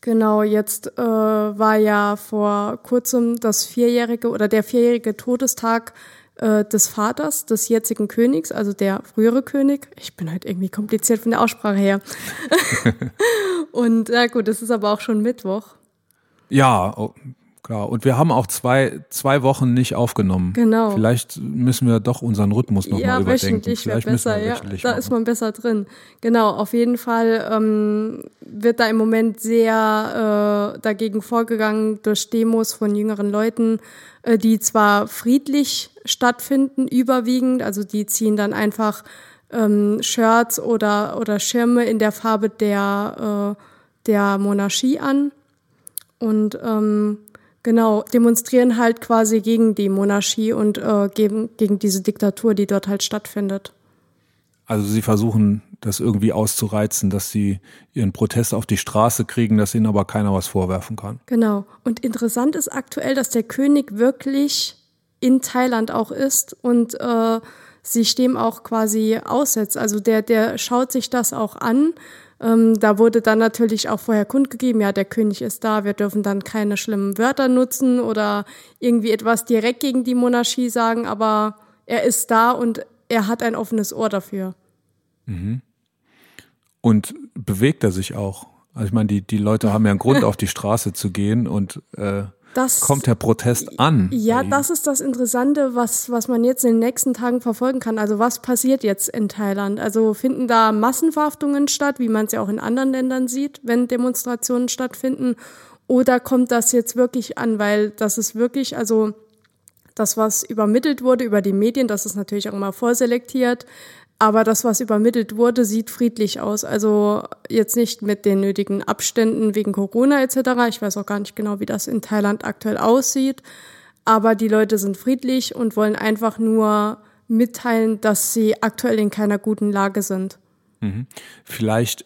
genau, jetzt äh, war ja vor kurzem das vierjährige oder der vierjährige Todestag äh, des Vaters des jetzigen Königs, also der frühere König. Ich bin halt irgendwie kompliziert von der Aussprache her. Und ja gut, es ist aber auch schon Mittwoch. Ja, oh, klar. Und wir haben auch zwei, zwei Wochen nicht aufgenommen. Genau. Vielleicht müssen wir doch unseren Rhythmus nochmal Ja, mal überdenken. wöchentlich Vielleicht müssen besser, wir ja. wöchentlich Da machen. ist man besser drin. Genau, auf jeden Fall ähm, wird da im Moment sehr äh, dagegen vorgegangen durch Demos von jüngeren Leuten, äh, die zwar friedlich stattfinden, überwiegend, also die ziehen dann einfach ähm, Shirts oder, oder Schirme in der Farbe der, äh, der Monarchie an und ähm, genau demonstrieren halt quasi gegen die Monarchie und äh, gegen, gegen diese Diktatur, die dort halt stattfindet. Also sie versuchen das irgendwie auszureizen, dass sie ihren Protest auf die Straße kriegen, dass ihnen aber keiner was vorwerfen kann. Genau. Und interessant ist aktuell, dass der König wirklich in Thailand auch ist und äh, sich dem auch quasi aussetzt. Also der, der schaut sich das auch an. Ähm, da wurde dann natürlich auch vorher kundgegeben, ja, der König ist da, wir dürfen dann keine schlimmen Wörter nutzen oder irgendwie etwas direkt gegen die Monarchie sagen, aber er ist da und er hat ein offenes Ohr dafür. Und bewegt er sich auch? Also ich meine, die, die Leute haben ja einen Grund, auf die Straße zu gehen und äh, Das kommt der Protest an. Ja, das ist das Interessante, was, was man jetzt in den nächsten Tagen verfolgen kann. Also was passiert jetzt in Thailand? Also finden da Massenverhaftungen statt, wie man es ja auch in anderen Ländern sieht, wenn Demonstrationen stattfinden? Oder kommt das jetzt wirklich an? Weil das ist wirklich, also das, was übermittelt wurde über die Medien, das ist natürlich auch immer vorselektiert. Aber das, was übermittelt wurde, sieht friedlich aus. Also jetzt nicht mit den nötigen Abständen wegen Corona etc. Ich weiß auch gar nicht genau, wie das in Thailand aktuell aussieht. Aber die Leute sind friedlich und wollen einfach nur mitteilen, dass sie aktuell in keiner guten Lage sind. Vielleicht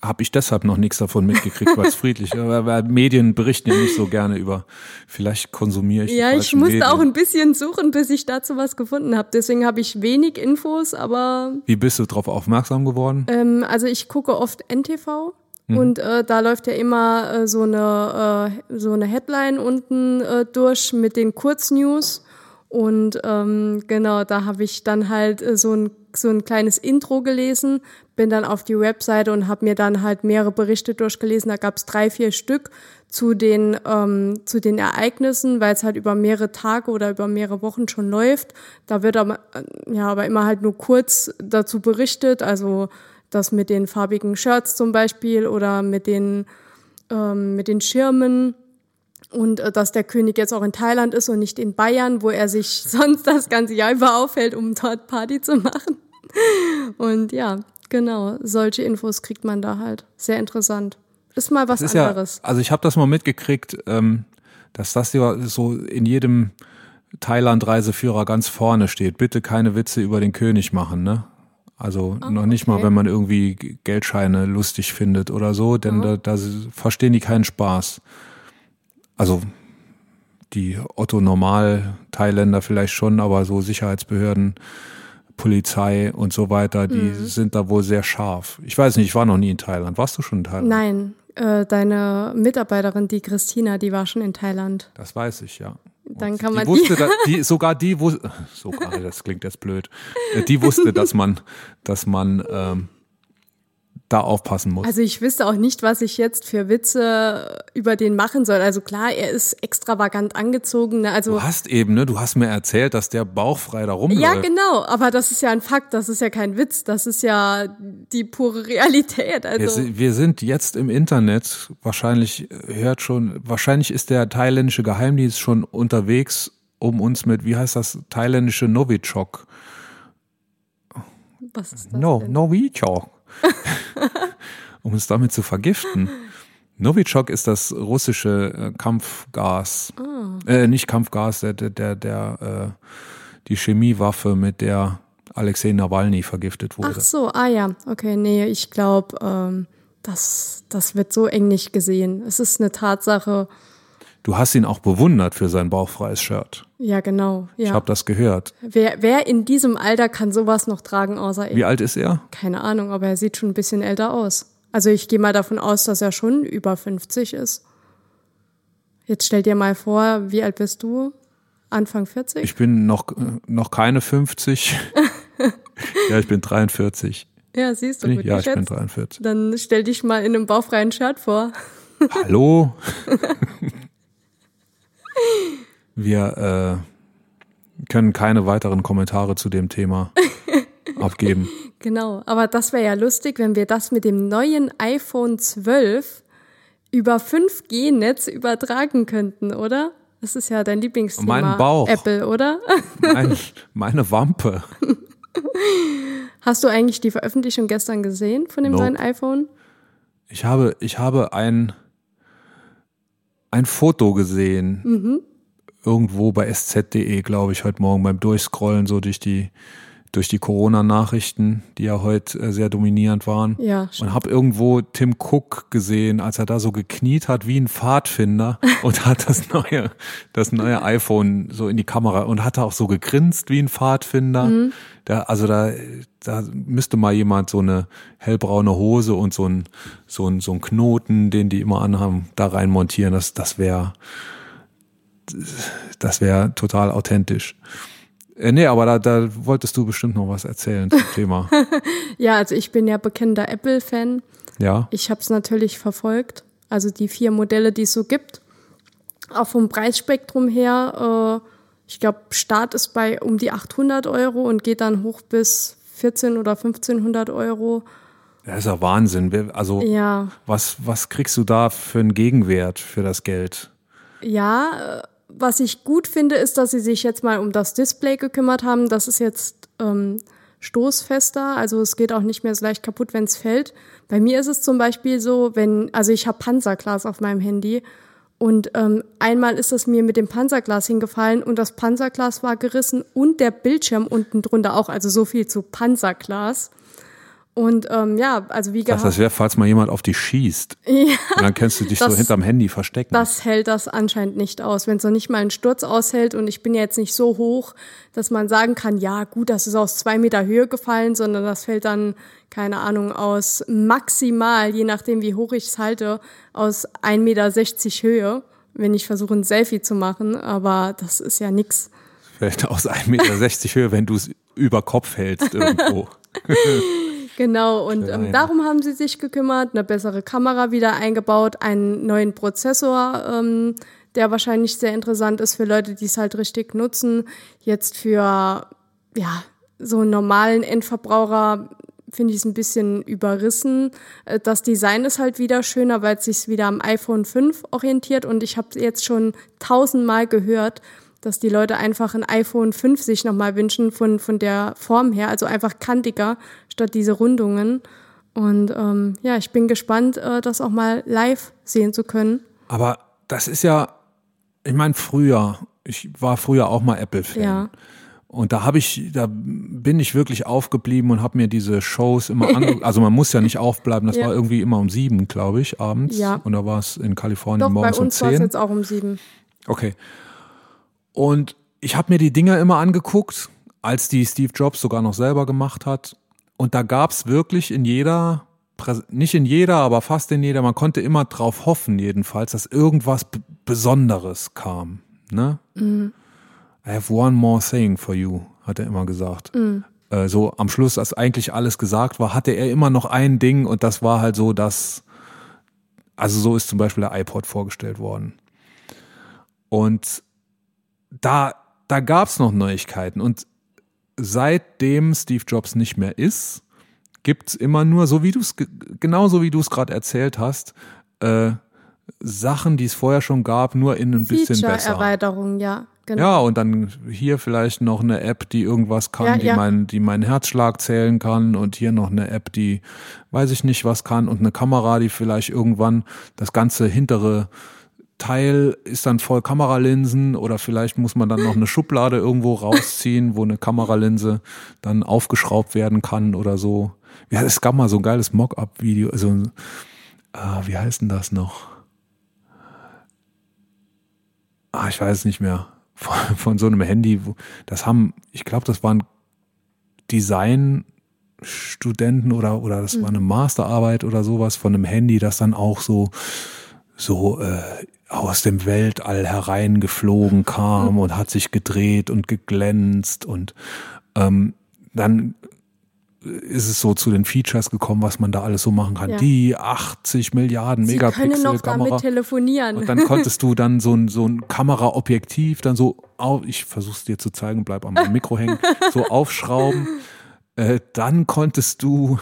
habe ich deshalb noch nichts davon mitgekriegt, weil es friedlich. Aber weil Medien berichten ja nicht so gerne über. Vielleicht konsumiere ich Ja, ich musste Medien. auch ein bisschen suchen, bis ich dazu was gefunden habe. Deswegen habe ich wenig Infos, aber Wie bist du darauf aufmerksam geworden? Ähm, also ich gucke oft NTV und äh, da läuft ja immer äh, so eine äh, so eine Headline unten äh, durch mit den Kurznews und ähm, genau da habe ich dann halt äh, so ein so ein kleines Intro gelesen, bin dann auf die Webseite und habe mir dann halt mehrere Berichte durchgelesen. Da gab es drei vier Stück zu den ähm, zu den Ereignissen, weil es halt über mehrere Tage oder über mehrere Wochen schon läuft. Da wird aber äh, ja aber immer halt nur kurz dazu berichtet, also das mit den farbigen Shirts zum Beispiel oder mit den ähm, mit den Schirmen und äh, dass der König jetzt auch in Thailand ist und nicht in Bayern, wo er sich sonst das ganze Jahr über aufhält, um dort Party zu machen. Und ja, genau, solche Infos kriegt man da halt. Sehr interessant. Ist mal was ist ja, anderes. also ich habe das mal mitgekriegt, ähm, dass das ja so in jedem Thailand-Reiseführer ganz vorne steht. Bitte keine Witze über den König machen, ne? Also noch nicht mal, okay. wenn man irgendwie Geldscheine lustig findet oder so, denn da, da verstehen die keinen Spaß. Also die Otto-Normal-Thailänder vielleicht schon, aber so Sicherheitsbehörden, Polizei und so weiter, die Mhm. sind da wohl sehr scharf. Ich weiß nicht, ich war noch nie in Thailand. Warst du schon in Thailand? Nein, äh, deine Mitarbeiterin, die Christina, die war schon in Thailand. Das weiß ich, ja. Dann Und kann die man wusste, die, da, die sogar die wusste, sogar, das klingt jetzt blöd, Äh, die wusste, dass man, dass man ähm, da aufpassen muss. Also ich wüsste auch nicht, was ich jetzt für Witze über den machen soll. Also klar, er ist extravagant angezogen. Ne? Also du hast eben, ne, du hast mir erzählt, dass der bauchfrei da rumläuft. ja, genau. Aber das ist ja ein Fakt. Das ist ja kein Witz. Das ist ja die pure Realität. Wir, Also si- wir sind jetzt im Internet, wahrscheinlich äh, hört schon, wahrscheinlich ist der thailändische Geheimdienst schon unterwegs, um uns mit, wie heißt das, thailändische Novichok. was ist das No, denn? Novichok. um es damit zu vergiften. Novichok ist das russische äh, Kampfgas. Äh, nicht Kampfgas, der, der, der, der äh, die Chemiewaffe, mit der Alexei Nawalny vergiftet wurde. Ach so, ah ja, okay, nee, ich glaube, ähm, das, das wird so eng nicht gesehen. Es ist eine Tatsache. Du hast ihn auch bewundert für sein bauchfreies Shirt. Ja, genau. Ja. Ich habe das gehört. wer, wer in diesem Alter kann sowas noch tragen, außer Wie er? alt ist er? Keine Ahnung, aber er sieht schon ein bisschen älter aus. Also ich gehe mal davon aus, dass er schon über 50 ist. Jetzt stell dir mal vor, wie alt bist du? Anfang 40? Ich bin noch, noch keine 50. ja, ich bin 43. ja, siehst du, Bin gut ich? Ja, ich bin geschätzt. 43. Dann stell dich mal in einem bauchfreien Shirt vor. Hallo? Wir äh, können keine weiteren Kommentare zu dem Thema abgeben. Genau, aber das wäre ja lustig, wenn wir das mit dem neuen iPhone 12 über 5G-Netz übertragen könnten, oder? Das ist ja dein Lieblingsthema. Mein Bauch. Apple, oder? Mein, meine Wampe. Hast du eigentlich die Veröffentlichung gestern gesehen von dem Nope. neuen iPhone? Ich habe, ich habe ein, ein Foto gesehen. Mhm. Irgendwo bei sz.de, glaube ich, heute Morgen beim Durchscrollen so durch die, durch die Corona-Nachrichten, die ja heute äh, sehr dominierend waren. Ja, Und habe irgendwo Tim Cook gesehen, als er da so gekniet hat wie ein Pfadfinder und hat das neue, das neue iPhone so in die Kamera und hat auch so gegrinst wie ein Pfadfinder. Da, also da, da müsste mal jemand so eine hellbraune Hose und so ein, so ein, so ein Knoten, den die immer anhaben, da rein montieren. Das, das wäre, das wäre total authentisch. Äh, nee, aber da, da wolltest du bestimmt noch was erzählen zum Thema. Ja, also ich bin ja bekennender Apple-Fan. Ja. Ich habe es natürlich verfolgt. Also die vier Modelle, die es so gibt. Auch vom Preisspektrum her, äh, ich glaube, Start ist bei um die 800 Euro und geht dann hoch bis 14 oder 1500 Euro. Das ist ja Wahnsinn. Also, Ja, was, was kriegst du da für einen Gegenwert für das Geld? Ja, was ich gut finde, ist, dass sie sich jetzt mal um das Display gekümmert haben. Das ist jetzt ähm, stoßfester, also es geht auch nicht mehr so leicht kaputt, wenn es fällt. Bei mir ist es zum Beispiel so, wenn, also ich habe Panzerglas auf meinem Handy und ähm, einmal ist es mir mit dem Panzerglas hingefallen und das Panzerglas war gerissen und der Bildschirm unten drunter auch, also so viel zu Panzerglas. Und ähm, ja, also wie gehabt. das wäre, falls mal jemand auf dich schießt. Ja. Und dann kannst du dich so Das- hinterm Handy verstecken. Das hält das anscheinend nicht aus. Wenn es noch nicht mal einen Sturz aushält und ich bin ja jetzt nicht so hoch, dass man sagen kann, ja gut, das ist aus zwei Meter Höhe gefallen, sondern das fällt dann, keine Ahnung, aus maximal, je nachdem wie hoch ich es halte, aus 1,60 Meter Höhe, wenn ich versuche ein Selfie zu machen. Aber das ist ja nix. Vielleicht aus 1,60 Meter Höhe, wenn du es über Kopf hältst irgendwo. Genau, und ähm, darum haben sie sich gekümmert, eine bessere Kamera wieder eingebaut, einen neuen Prozessor, ähm, der wahrscheinlich sehr interessant ist für Leute, die es halt richtig nutzen. Jetzt für ja, so einen normalen Endverbraucher finde ich es ein bisschen überrissen. Äh, Das Design ist halt wieder schöner, weil es sich wieder am iPhone 5 orientiert und ich habe jetzt schon tausendmal gehört, dass die Leute einfach ein iPhone 5 sich nochmal wünschen von, von der Form her, also einfach kantiger statt diese Rundungen. Und ähm, ja, ich bin gespannt, äh, das auch mal live sehen zu können. Aber das ist ja, ich meine, früher, ich war früher auch mal Apple-Fan. Ja. Und da habe ich, da bin ich wirklich aufgeblieben und habe mir diese Shows immer angeguckt. Also man muss ja nicht aufbleiben, das Ja. war irgendwie immer um sieben, glaube ich, abends. Ja. Und da war es in Kalifornien Doch, bei morgens um uns war es zehn. jetzt auch um sieben. Okay. Und ich habe mir die Dinger immer angeguckt, als die Steve Jobs sogar noch selber gemacht hat. Und da gab's wirklich in jeder, nicht in jeder, aber fast in jeder, man konnte immer drauf hoffen, jedenfalls, dass irgendwas B Besonderes kam. Ne? I have one more thing for you, hat er immer gesagt. Äh, so am Schluss, als eigentlich alles gesagt war, hatte er immer noch ein Ding und das war halt so, dass, also so ist zum Beispiel der iPod vorgestellt worden. Und da, da gab's noch Neuigkeiten. Und seitdem Steve Jobs nicht mehr ist, gibt's immer nur, so wie du es, genauso wie du es gerade erzählt hast, äh, Sachen, die es vorher schon gab, nur in ein bisschen besser. Feature-Erweiterung, ja, genau. Ja, und dann hier vielleicht noch eine App, die irgendwas kann, Ja, die, ja. Mein, die meinen Herzschlag zählen kann und hier noch eine App, die weiß ich nicht was kann und eine Kamera, die vielleicht irgendwann das ganze hintere Teil ist dann voll Kameralinsen oder vielleicht muss man dann noch eine Schublade irgendwo rausziehen, wo eine Kameralinse dann aufgeschraubt werden kann oder so. Ja, es gab mal so ein geiles Mock-up-Video, also ah, wie heißt denn das noch? Ah, ich weiß nicht mehr. Von, von so einem Handy, wo, das haben, ich glaube, das waren Designstudenten oder, oder das war eine Masterarbeit oder sowas von einem Handy, das dann auch so, so äh, aus dem Weltall hereingeflogen kam und hat sich gedreht und geglänzt und ähm, dann ist es so zu den Features gekommen, was man da alles so machen kann. Ja. Die 80 Milliarden Sie können noch damit Megapixel-Kamera. telefonieren. Und dann konntest du dann so ein, so ein Kameraobjektiv dann so, auf, ich versuch's dir zu zeigen, bleib am Mikro hängen, so aufschrauben. Äh, dann konntest du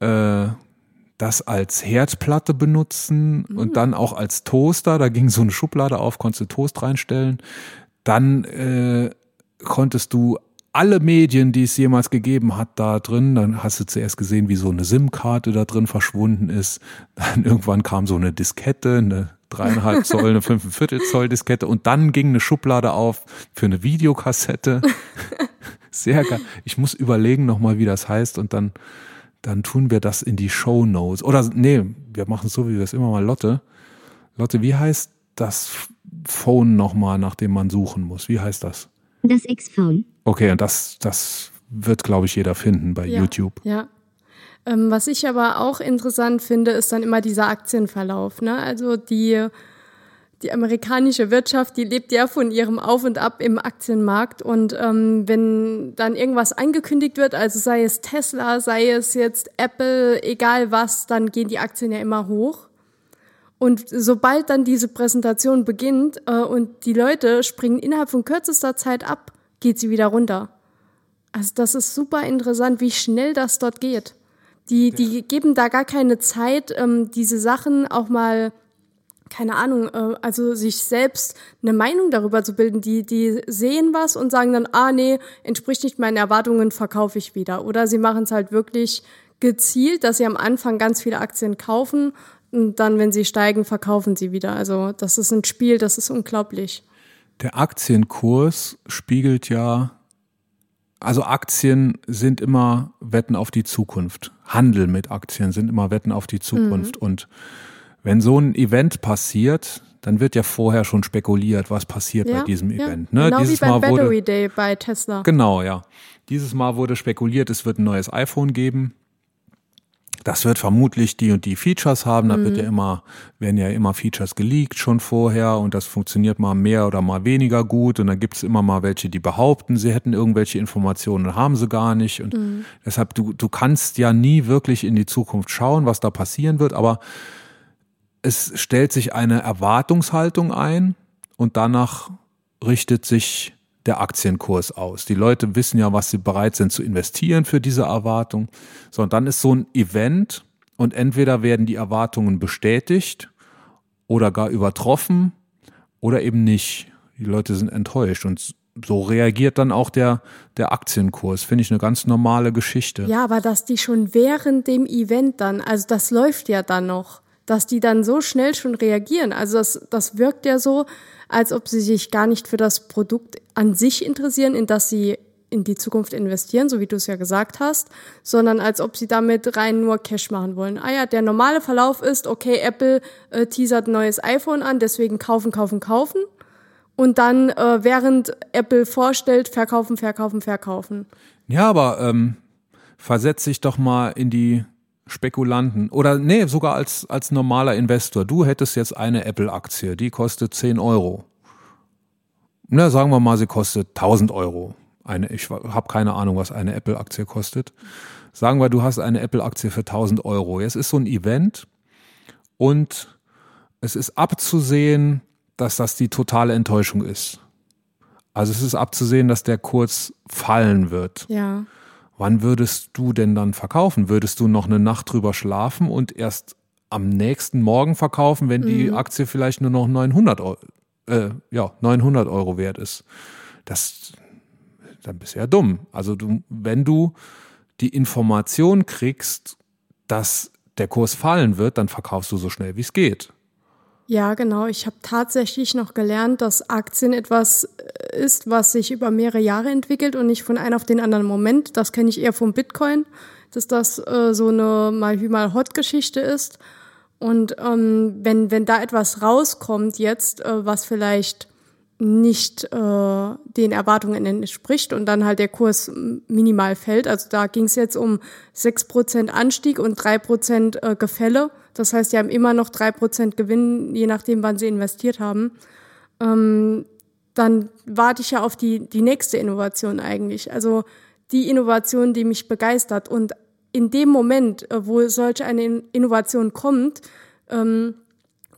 äh, das als Herdplatte benutzen und dann auch als Toaster. Da ging so eine Schublade auf, konntest du Toast reinstellen. Dann äh, konntest du alle Medien, die es jemals gegeben hat, da drin. Dann hast du zuerst gesehen, wie so eine SIM-Karte da drin verschwunden ist. Dann irgendwann kam so eine Diskette, eine dreieinhalb Zoll, eine fünfeinviertel Zoll Diskette und dann ging eine Schublade auf für eine Videokassette. Sehr geil. Ich muss überlegen nochmal, wie das heißt und dann, dann tun wir das in die Show Notes. Oder nee, wir machen es so, wie wir es immer mal Lotte. Lotte, wie heißt das Phone nochmal, nach dem man suchen muss? Wie heißt das? Das X-Phone. Okay, und das, das wird, glaube ich, jeder finden bei Ja. YouTube. Ja. Ähm, was ich aber auch interessant finde, ist dann immer dieser Aktienverlauf. Ne? Also die, die amerikanische Wirtschaft, die lebt ja von ihrem Auf und Ab im Aktienmarkt. Und ähm, wenn dann irgendwas angekündigt wird, also sei es Tesla, sei es jetzt Apple, egal was, dann gehen die Aktien ja immer hoch. Und sobald dann diese Präsentation beginnt äh, und die Leute springen innerhalb von kürzester Zeit ab, geht sie wieder runter. Also das ist super interessant, wie schnell das dort geht. Die, die geben da gar keine Zeit, ähm, diese Sachen auch mal, keine Ahnung, äh, also sich selbst eine Meinung darüber zu bilden. Die, die sehen was und sagen dann, ah nee, entspricht nicht meinen Erwartungen, verkaufe ich wieder. Oder sie machen es halt wirklich gezielt, dass sie am Anfang ganz viele Aktien kaufen und dann, wenn sie steigen, verkaufen sie wieder. Also das ist ein Spiel, das ist unglaublich. Der Aktienkurs spiegelt ja, also Aktien sind immer Wetten auf die Zukunft. Handel mit Aktien sind immer Wetten auf die Zukunft. Und wenn so ein Event passiert, dann wird ja vorher schon spekuliert, was passiert bei diesem ja. Event. Ne? Genau Dieses wie beim Mal wurde, Battery Day bei Tesla. Genau, ja. Dieses Mal wurde spekuliert, es wird ein neues iPhone geben. Das wird vermutlich die und die Features haben. Da wird ja immer, werden ja immer Features geleakt schon vorher und das funktioniert mal mehr oder mal weniger gut. Und dann gibt es immer mal welche, die behaupten, sie hätten irgendwelche Informationen und haben sie gar nicht. Und deshalb, du, du kannst ja nie wirklich in die Zukunft schauen, was da passieren wird, aber es stellt sich eine Erwartungshaltung ein und danach richtet sich der Aktienkurs aus. Die Leute wissen ja, was sie bereit sind zu investieren für diese Erwartung. So, und dann ist so ein Event und entweder werden die Erwartungen bestätigt oder gar übertroffen oder eben nicht. Die Leute sind enttäuscht und so reagiert dann auch der, der Aktienkurs. Finde ich eine ganz normale Geschichte. Ja, aber dass die schon während dem Event dann, also das läuft ja dann noch, dass die dann so schnell schon reagieren. Also das, das wirkt ja so, als ob sie sich gar nicht für das Produkt an sich interessieren, in das sie in die Zukunft investieren, so wie du es ja gesagt hast, sondern als ob sie damit rein nur Cash machen wollen. Ah ja, der normale Verlauf ist, okay, Apple äh, teasert ein neues iPhone an, deswegen kaufen, kaufen, kaufen. Und dann, äh, während Apple vorstellt, verkaufen, verkaufen, verkaufen. Ja, aber ähm, versetz dich doch mal in die Spekulanten oder nee, sogar als, als normaler Investor. Du hättest jetzt eine Apple-Aktie, die kostet 10 Euro. Na, sagen wir mal, sie kostet 1000 Euro. Eine, ich habe keine Ahnung, was eine Apple-Aktie kostet. Sagen wir, du hast eine Apple-Aktie für 1000 Euro. Jetzt ist so ein Event und es ist abzusehen, dass das die totale Enttäuschung ist. Also es ist abzusehen, dass der Kurs fallen wird. Ja. Wann würdest du denn dann verkaufen? Würdest du noch eine Nacht drüber schlafen und erst am nächsten Morgen verkaufen, wenn die Aktie vielleicht nur noch 900 Eu- äh, ja, 900 Euro wert ist. Das, dann bist du ja dumm. Also du, wenn du die Information kriegst, dass der Kurs fallen wird, dann verkaufst du so schnell wie es geht. Ja, genau. Ich habe tatsächlich noch gelernt, dass Aktien etwas äh, ist, was sich über mehrere Jahre entwickelt und nicht von einem auf den anderen Moment. Das kenne ich eher vom Bitcoin, dass das äh, so eine mal wie mal Hot-Geschichte ist. Und ähm, wenn, wenn da etwas rauskommt jetzt, äh, was vielleicht nicht äh, den Erwartungen entspricht und dann halt der Kurs minimal fällt. Also da ging es jetzt um sechs Prozent Anstieg und drei Prozent äh, Gefälle. Das heißt, die haben immer noch drei Prozent Gewinn, je nachdem, wann sie investiert haben. Ähm, dann warte ich ja auf die, die nächste Innovation eigentlich. Also die Innovation, die mich begeistert. Und in dem Moment, äh, wo solch eine Innovation kommt, ähm,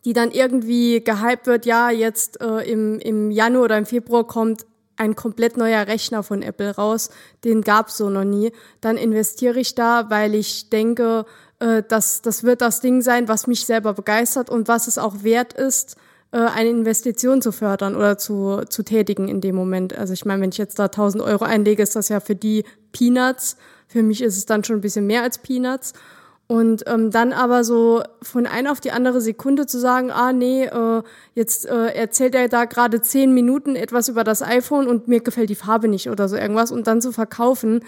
die dann irgendwie gehypt wird, ja, jetzt äh, im, im Januar oder im Februar kommt ein komplett neuer Rechner von Apple raus, den gab's so noch nie, dann investiere ich da, weil ich denke, äh, dass das wird das Ding sein, was mich selber begeistert und was es auch wert ist, äh, eine Investition zu fördern oder zu, zu tätigen in dem Moment. Also ich meine, wenn ich jetzt da 1000 Euro einlege, ist das ja für die Peanuts. Für mich ist es dann schon ein bisschen mehr als Peanuts. Und ähm, dann aber so von einer auf die andere Sekunde zu sagen, ah nee, äh, jetzt äh, erzählt er da gerade zehn Minuten etwas über das iPhone und mir gefällt die Farbe nicht oder so irgendwas und dann zu verkaufen,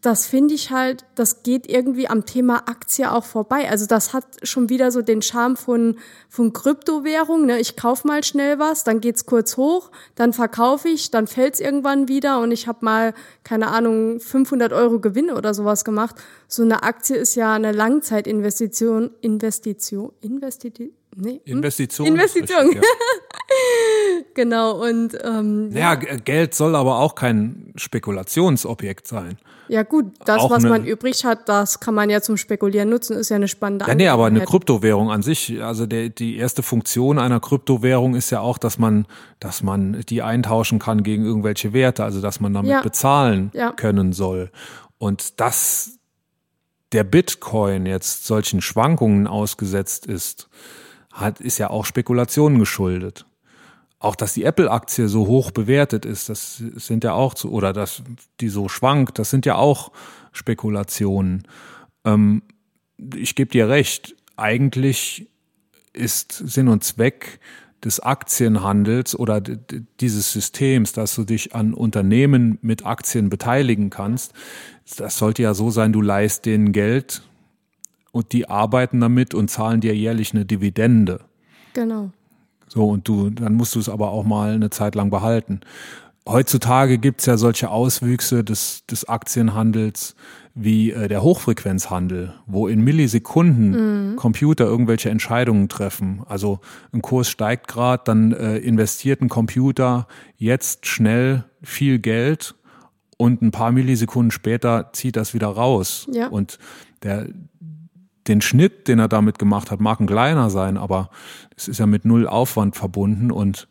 das finde ich halt, das geht irgendwie am Thema Aktie auch vorbei. Also das hat schon wieder so den Charme von, von Kryptowährung. Ne? Ich kauf mal schnell was, dann geht's kurz hoch, dann verkaufe ich, dann fällt's irgendwann wieder und ich habe mal, keine Ahnung, 500 Euro Gewinn oder sowas gemacht. So eine Aktie ist ja eine Langzeitinvestition, Investition, Investition, nee, hm? Investition. Investition. Richtig, ja. genau, und ähm, ja, Geld soll aber auch kein Spekulationsobjekt sein. Ja gut, das, auch was eine, man übrig hat, das kann man ja zum Spekulieren nutzen, ist ja eine spannende Ja, nee, aber eine Kryptowährung an sich, also der, die erste Funktion einer Kryptowährung ist ja auch, dass man, dass man die eintauschen kann gegen irgendwelche Werte, also dass man damit ja. bezahlen ja. können soll. Und dass der Bitcoin jetzt solchen Schwankungen ausgesetzt ist, hat, ist ja auch Spekulationen geschuldet auch dass die Apple-Aktie so hoch bewertet ist, das sind ja auch zu, oder dass die so schwankt, das sind ja auch Spekulationen. Ähm, ich gebe dir recht, eigentlich ist Sinn und Zweck des Aktienhandels oder dieses Systems, dass du dich an Unternehmen mit Aktien beteiligen kannst, das sollte ja so sein, du leist denen Geld und die arbeiten damit und zahlen dir jährlich eine Dividende. Genau. So, und du, dann musst du es aber auch mal eine Zeit lang behalten. Heutzutage gibt's ja solche Auswüchse des, des Aktienhandels wie äh, der Hochfrequenzhandel, wo in Millisekunden mhm. Computer irgendwelche Entscheidungen treffen. Also ein Kurs steigt gerade, dann äh, investiert ein Computer jetzt schnell viel Geld und ein paar Millisekunden später zieht das wieder raus. Ja. Und der, den Schnitt, den er damit gemacht hat, mag ein kleiner sein, aber es ist ja mit null Aufwand verbunden und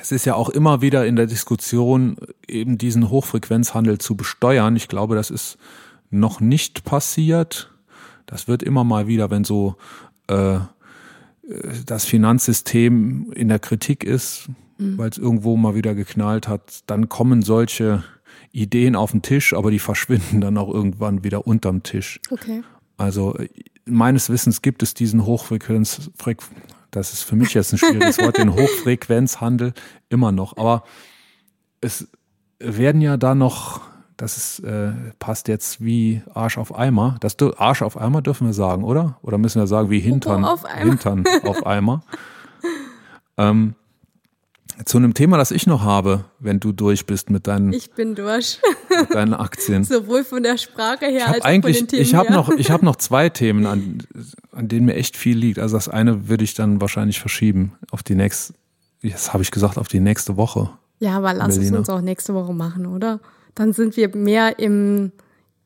es ist ja auch immer wieder in der Diskussion, eben diesen Hochfrequenzhandel zu besteuern. Ich glaube, das ist noch nicht passiert. Das wird immer mal wieder, wenn so äh, das Finanzsystem in der Kritik ist, mhm. weil es irgendwo mal wieder geknallt hat, dann kommen solche Ideen auf den Tisch, aber die verschwinden dann auch irgendwann wieder unterm Tisch. Okay. Also meines Wissens gibt es diesen Hochfrequenz, das ist für mich jetzt ein schwieriges Wort, den Hochfrequenzhandel immer noch. Aber es werden ja da noch, das ist, äh, passt jetzt wie Arsch auf Eimer. Das Arsch auf Eimer dürfen wir sagen, oder? Oder müssen wir sagen wie Hintern, auf Hintern auf Eimer? ähm, zu einem Thema, das ich noch habe, wenn du durch bist mit deinen. Ich bin durch. Mit deinen Aktien. Sowohl von der Sprache her als auch von den Themen. Ich habe noch, ich habe noch zwei Themen, an, an denen mir echt viel liegt. Also das eine würde ich dann wahrscheinlich verschieben auf die nächste. Das habe ich gesagt, auf die nächste Woche. Ja, aber lass es uns auch nächste Woche machen, oder? Dann sind wir mehr im.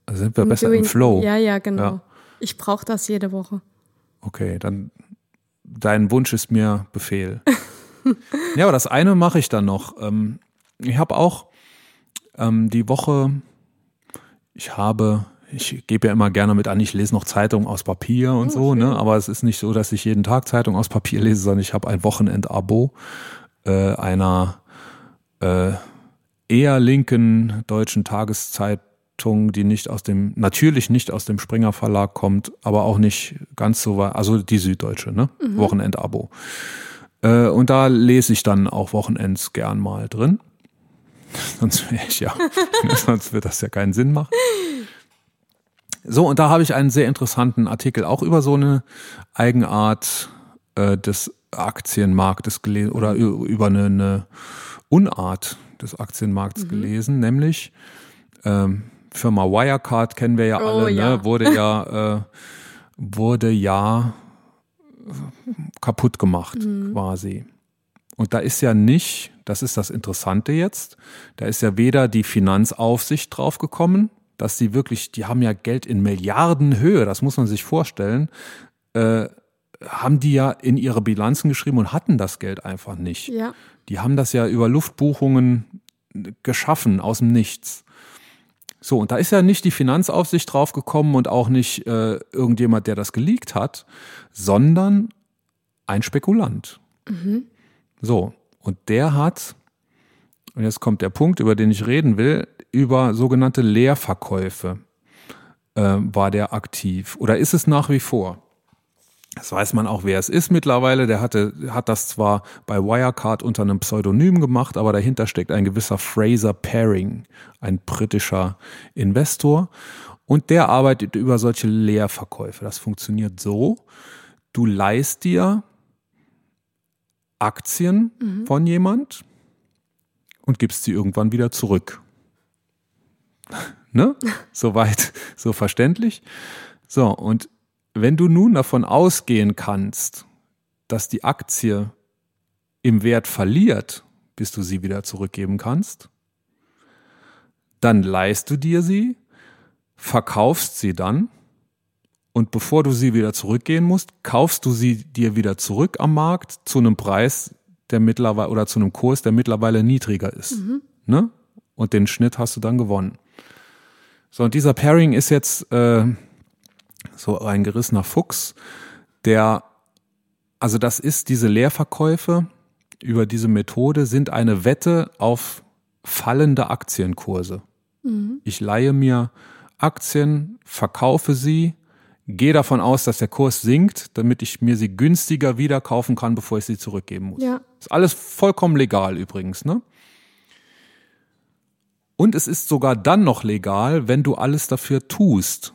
Dann sind wir im besser Doing. im Flow. Ja, ja, genau. Ja. Ich brauche das jede Woche. Okay, dann dein Wunsch ist mir Befehl. ja, aber das eine mache ich dann noch. Ähm, ich habe auch ähm, die Woche, ich habe, ich gebe ja immer gerne mit an, ich lese noch Zeitungen aus Papier und oh, so, ne? Aber es ist nicht so, dass ich jeden Tag Zeitung aus Papier lese, sondern ich habe ein Wochenend-Abo. äh, einer äh, eher linken deutschen Tageszeitung, die nicht aus dem, natürlich nicht aus dem Springer Verlag kommt, aber auch nicht ganz so weit, also die Süddeutsche, ne? Mhm. Wochenendabo. Äh, und da lese ich dann auch Wochenends gern mal drin. Sonst wäre ich ja, sonst wird das ja keinen Sinn machen. So, und da habe ich einen sehr interessanten Artikel auch über so eine Eigenart äh, des Aktienmarktes gelesen oder über eine, eine Unart des Aktienmarkts mhm. gelesen, nämlich ähm, Firma Wirecard kennen wir ja oh, alle, ja. Ne? wurde ja äh, wurde ja kaputt gemacht mhm. quasi. Und da ist ja nicht, das ist das Interessante jetzt, da ist ja weder die Finanzaufsicht draufgekommen, dass die wirklich, die haben ja Geld in Milliardenhöhe, das muss man sich vorstellen, äh, haben die ja in ihre Bilanzen geschrieben und hatten das Geld einfach nicht. Ja. Die haben das ja über Luftbuchungen geschaffen aus dem Nichts. So, und da ist ja nicht die Finanzaufsicht draufgekommen und auch nicht äh, irgendjemand, der das geleakt hat, sondern ein Spekulant. Mhm. So, und der hat, und jetzt kommt der Punkt, über den ich reden will, über sogenannte Leerverkäufe äh, war der aktiv oder ist es nach wie vor? Das weiß man auch, wer es ist mittlerweile. Der hatte, hat das zwar bei Wirecard unter einem Pseudonym gemacht, aber dahinter steckt ein gewisser Fraser Paring, ein britischer Investor. Und der arbeitet über solche Leerverkäufe. Das funktioniert so. Du leihst dir Aktien mhm. von jemand und gibst sie irgendwann wieder zurück. ne? Soweit, so verständlich. So, und wenn du nun davon ausgehen kannst, dass die Aktie im Wert verliert, bis du sie wieder zurückgeben kannst, dann leihst du dir sie, verkaufst sie dann und bevor du sie wieder zurückgehen musst, kaufst du sie dir wieder zurück am Markt zu einem Preis, der mittlerweile oder zu einem Kurs, der mittlerweile niedriger ist. Mhm. Ne? Und den Schnitt hast du dann gewonnen. So, und dieser Pairing ist jetzt äh, so ein gerissener Fuchs, der, also das ist diese Leerverkäufe über diese Methode sind eine Wette auf fallende Aktienkurse. Mhm. Ich leihe mir Aktien, verkaufe sie, gehe davon aus, dass der Kurs sinkt, damit ich mir sie günstiger wieder kaufen kann, bevor ich sie zurückgeben muss. Ja. Ist alles vollkommen legal übrigens, ne? Und es ist sogar dann noch legal, wenn du alles dafür tust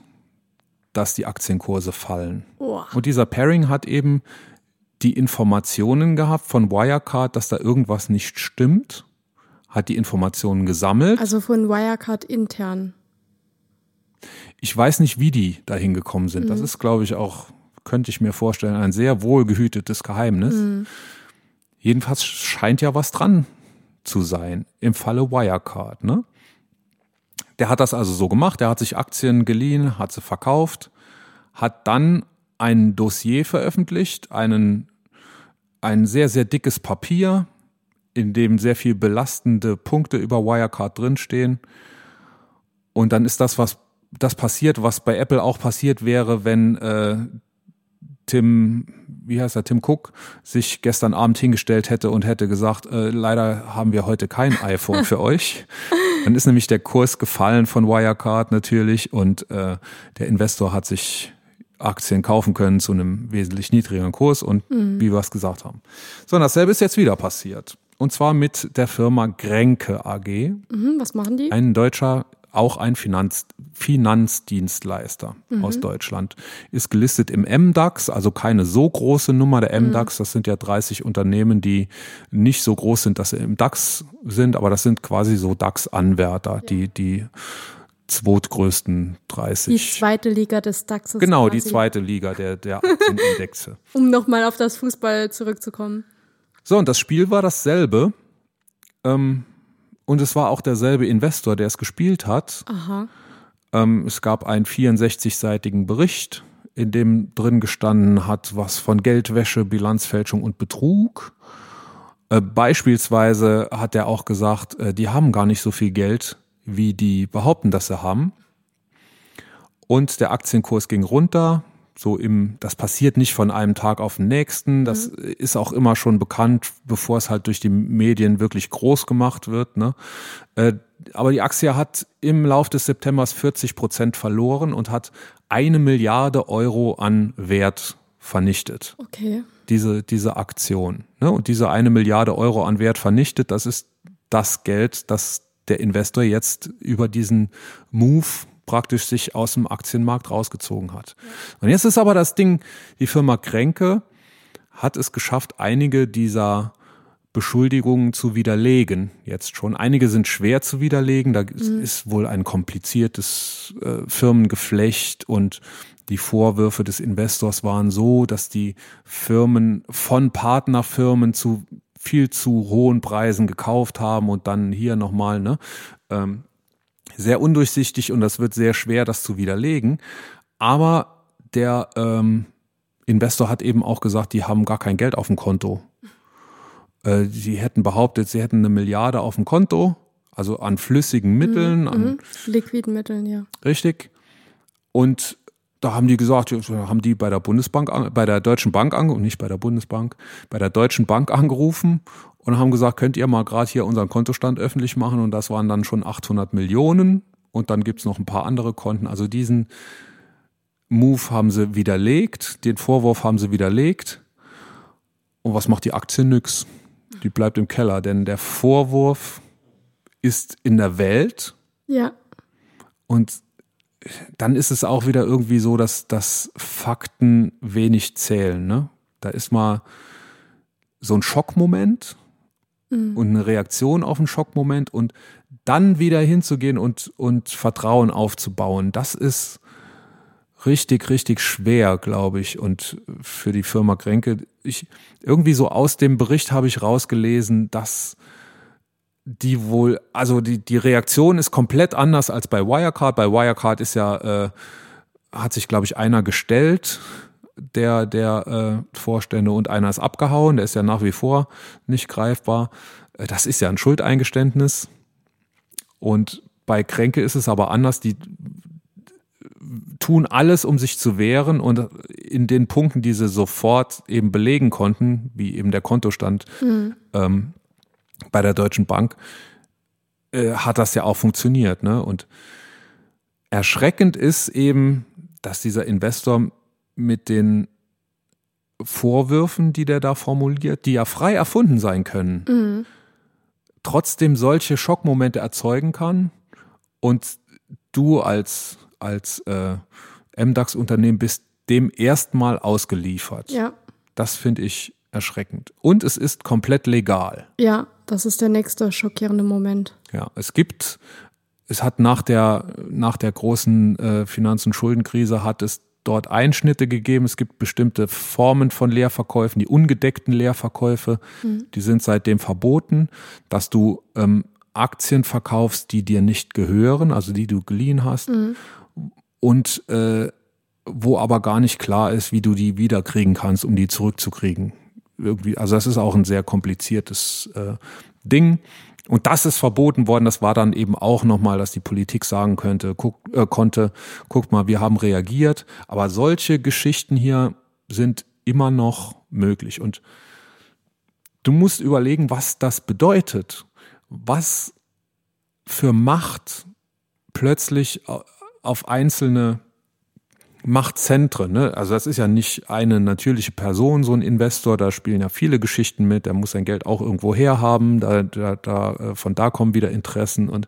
dass die Aktienkurse fallen. Oh. Und dieser Pairing hat eben die Informationen gehabt von Wirecard, dass da irgendwas nicht stimmt, hat die Informationen gesammelt. Also von Wirecard intern. Ich weiß nicht, wie die da hingekommen sind. Mhm. Das ist, glaube ich, auch, könnte ich mir vorstellen, ein sehr wohlgehütetes Geheimnis. Mhm. Jedenfalls scheint ja was dran zu sein im Falle Wirecard. Ne? Der hat das also so gemacht, der hat sich Aktien geliehen, hat sie verkauft, hat dann ein Dossier veröffentlicht, einen, ein sehr, sehr dickes Papier, in dem sehr viel belastende Punkte über Wirecard drinstehen. Und dann ist das, was das passiert, was bei Apple auch passiert wäre, wenn äh, Tim, wie heißt er, Tim Cook, sich gestern Abend hingestellt hätte und hätte gesagt, äh, leider haben wir heute kein iPhone für euch. Dann ist nämlich der Kurs gefallen von Wirecard natürlich und äh, der Investor hat sich Aktien kaufen können zu einem wesentlich niedrigeren Kurs und mhm. wie wir es gesagt haben. So, und dasselbe ist jetzt wieder passiert. Und zwar mit der Firma Grenke AG. Mhm, was machen die? Ein deutscher auch ein Finanz, Finanzdienstleister mhm. aus Deutschland. Ist gelistet im MDAX, also keine so große Nummer der MDAX. Mhm. Das sind ja 30 Unternehmen, die nicht so groß sind, dass sie im DAX sind, aber das sind quasi so DAX-Anwärter, die, die zweitgrößten 30. Die zweite Liga des DAXes. Genau, quasi. die zweite Liga der, der Aktienindexe. um nochmal auf das Fußball zurückzukommen. So, und das Spiel war dasselbe. Ähm, und es war auch derselbe Investor, der es gespielt hat. Ähm, es gab einen 64-seitigen Bericht, in dem drin gestanden hat, was von Geldwäsche, Bilanzfälschung und Betrug. Äh, beispielsweise hat er auch gesagt, äh, die haben gar nicht so viel Geld, wie die behaupten, dass sie haben. Und der Aktienkurs ging runter. So im, das passiert nicht von einem Tag auf den nächsten. Das mhm. ist auch immer schon bekannt, bevor es halt durch die Medien wirklich groß gemacht wird. Ne? Äh, aber die Aktie hat im Lauf des Septembers 40 Prozent verloren und hat eine Milliarde Euro an Wert vernichtet. Okay. Diese, diese Aktion. Ne? Und diese eine Milliarde Euro an Wert vernichtet, das ist das Geld, das der Investor jetzt über diesen Move praktisch sich aus dem Aktienmarkt rausgezogen hat. Und jetzt ist aber das Ding, die Firma Kränke hat es geschafft, einige dieser Beschuldigungen zu widerlegen. Jetzt schon. Einige sind schwer zu widerlegen. Da mhm. ist wohl ein kompliziertes äh, Firmengeflecht und die Vorwürfe des Investors waren so, dass die Firmen von Partnerfirmen zu viel zu hohen Preisen gekauft haben und dann hier nochmal, ne? Ähm, sehr undurchsichtig und das wird sehr schwer, das zu widerlegen. Aber der ähm, Investor hat eben auch gesagt, die haben gar kein Geld auf dem Konto. Äh, sie hätten behauptet, sie hätten eine Milliarde auf dem Konto, also an flüssigen Mitteln, mhm, an mhm. liquiden Mitteln, ja. Richtig. Und da haben die gesagt, haben die bei der Bundesbank, bei der Deutschen Bank angerufen, nicht bei der Bundesbank, bei der Deutschen Bank angerufen und haben gesagt, könnt ihr mal gerade hier unseren Kontostand öffentlich machen und das waren dann schon 800 Millionen und dann gibt's noch ein paar andere Konten. Also diesen Move haben sie widerlegt, den Vorwurf haben sie widerlegt und was macht die Aktie nix? Die bleibt im Keller, denn der Vorwurf ist in der Welt. Ja. Und dann ist es auch wieder irgendwie so, dass, dass Fakten wenig zählen. Ne? Da ist mal so ein Schockmoment mhm. und eine Reaktion auf einen Schockmoment und dann wieder hinzugehen und, und Vertrauen aufzubauen, das ist richtig, richtig schwer, glaube ich. Und für die Firma Kränke, ich, irgendwie so aus dem Bericht habe ich rausgelesen, dass die wohl, also die, die Reaktion ist komplett anders als bei Wirecard. Bei Wirecard ist ja, äh, hat sich, glaube ich, einer gestellt, der, der äh, Vorstände und einer ist abgehauen, der ist ja nach wie vor nicht greifbar. Äh, das ist ja ein Schuldeingeständnis. Und bei Kränke ist es aber anders, die tun alles, um sich zu wehren und in den Punkten, die sie sofort eben belegen konnten, wie eben der Kontostand, mhm. ähm, bei der Deutschen Bank äh, hat das ja auch funktioniert. Ne? Und erschreckend ist eben, dass dieser Investor mit den Vorwürfen, die der da formuliert, die ja frei erfunden sein können, mhm. trotzdem solche Schockmomente erzeugen kann und du als, als äh, MDAX-Unternehmen bist dem erstmal ausgeliefert. Ja. Das finde ich erschreckend. Und es ist komplett legal. Ja, das ist der nächste schockierende Moment. Ja, es gibt, es hat nach der, nach der großen äh, Finanz- und Schuldenkrise hat es dort Einschnitte gegeben. Es gibt bestimmte Formen von Leerverkäufen, die ungedeckten Leerverkäufe, mhm. die sind seitdem verboten, dass du ähm, Aktien verkaufst, die dir nicht gehören, also die du geliehen hast. Mhm. Und äh, wo aber gar nicht klar ist, wie du die wiederkriegen kannst, um die zurückzukriegen irgendwie, also das ist auch ein sehr kompliziertes äh, Ding. Und das ist verboten worden. Das war dann eben auch nochmal, dass die Politik sagen könnte, guck, äh, konnte, guckt mal, wir haben reagiert. Aber solche Geschichten hier sind immer noch möglich. Und du musst überlegen, was das bedeutet. Was für Macht plötzlich auf einzelne Machtzentren. Ne? Also das ist ja nicht eine natürliche Person, so ein Investor. Da spielen ja viele Geschichten mit. Der muss sein Geld auch irgendwo herhaben. Da, da, da, äh, von da kommen wieder Interessen und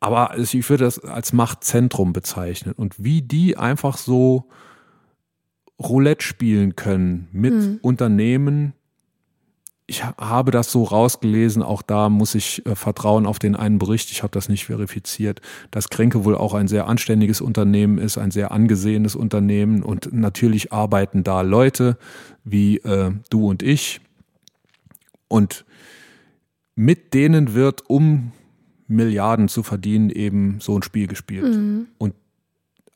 aber ich würde das als Machtzentrum bezeichnen. Und wie die einfach so Roulette spielen können mit mhm. Unternehmen, ich habe das so rausgelesen, auch da muss ich äh, vertrauen auf den einen Bericht, ich habe das nicht verifiziert, dass Kränke wohl auch ein sehr anständiges Unternehmen ist, ein sehr angesehenes Unternehmen und natürlich arbeiten da Leute wie äh, du und ich und mit denen wird, um Milliarden zu verdienen, eben so ein Spiel gespielt. Mhm. Und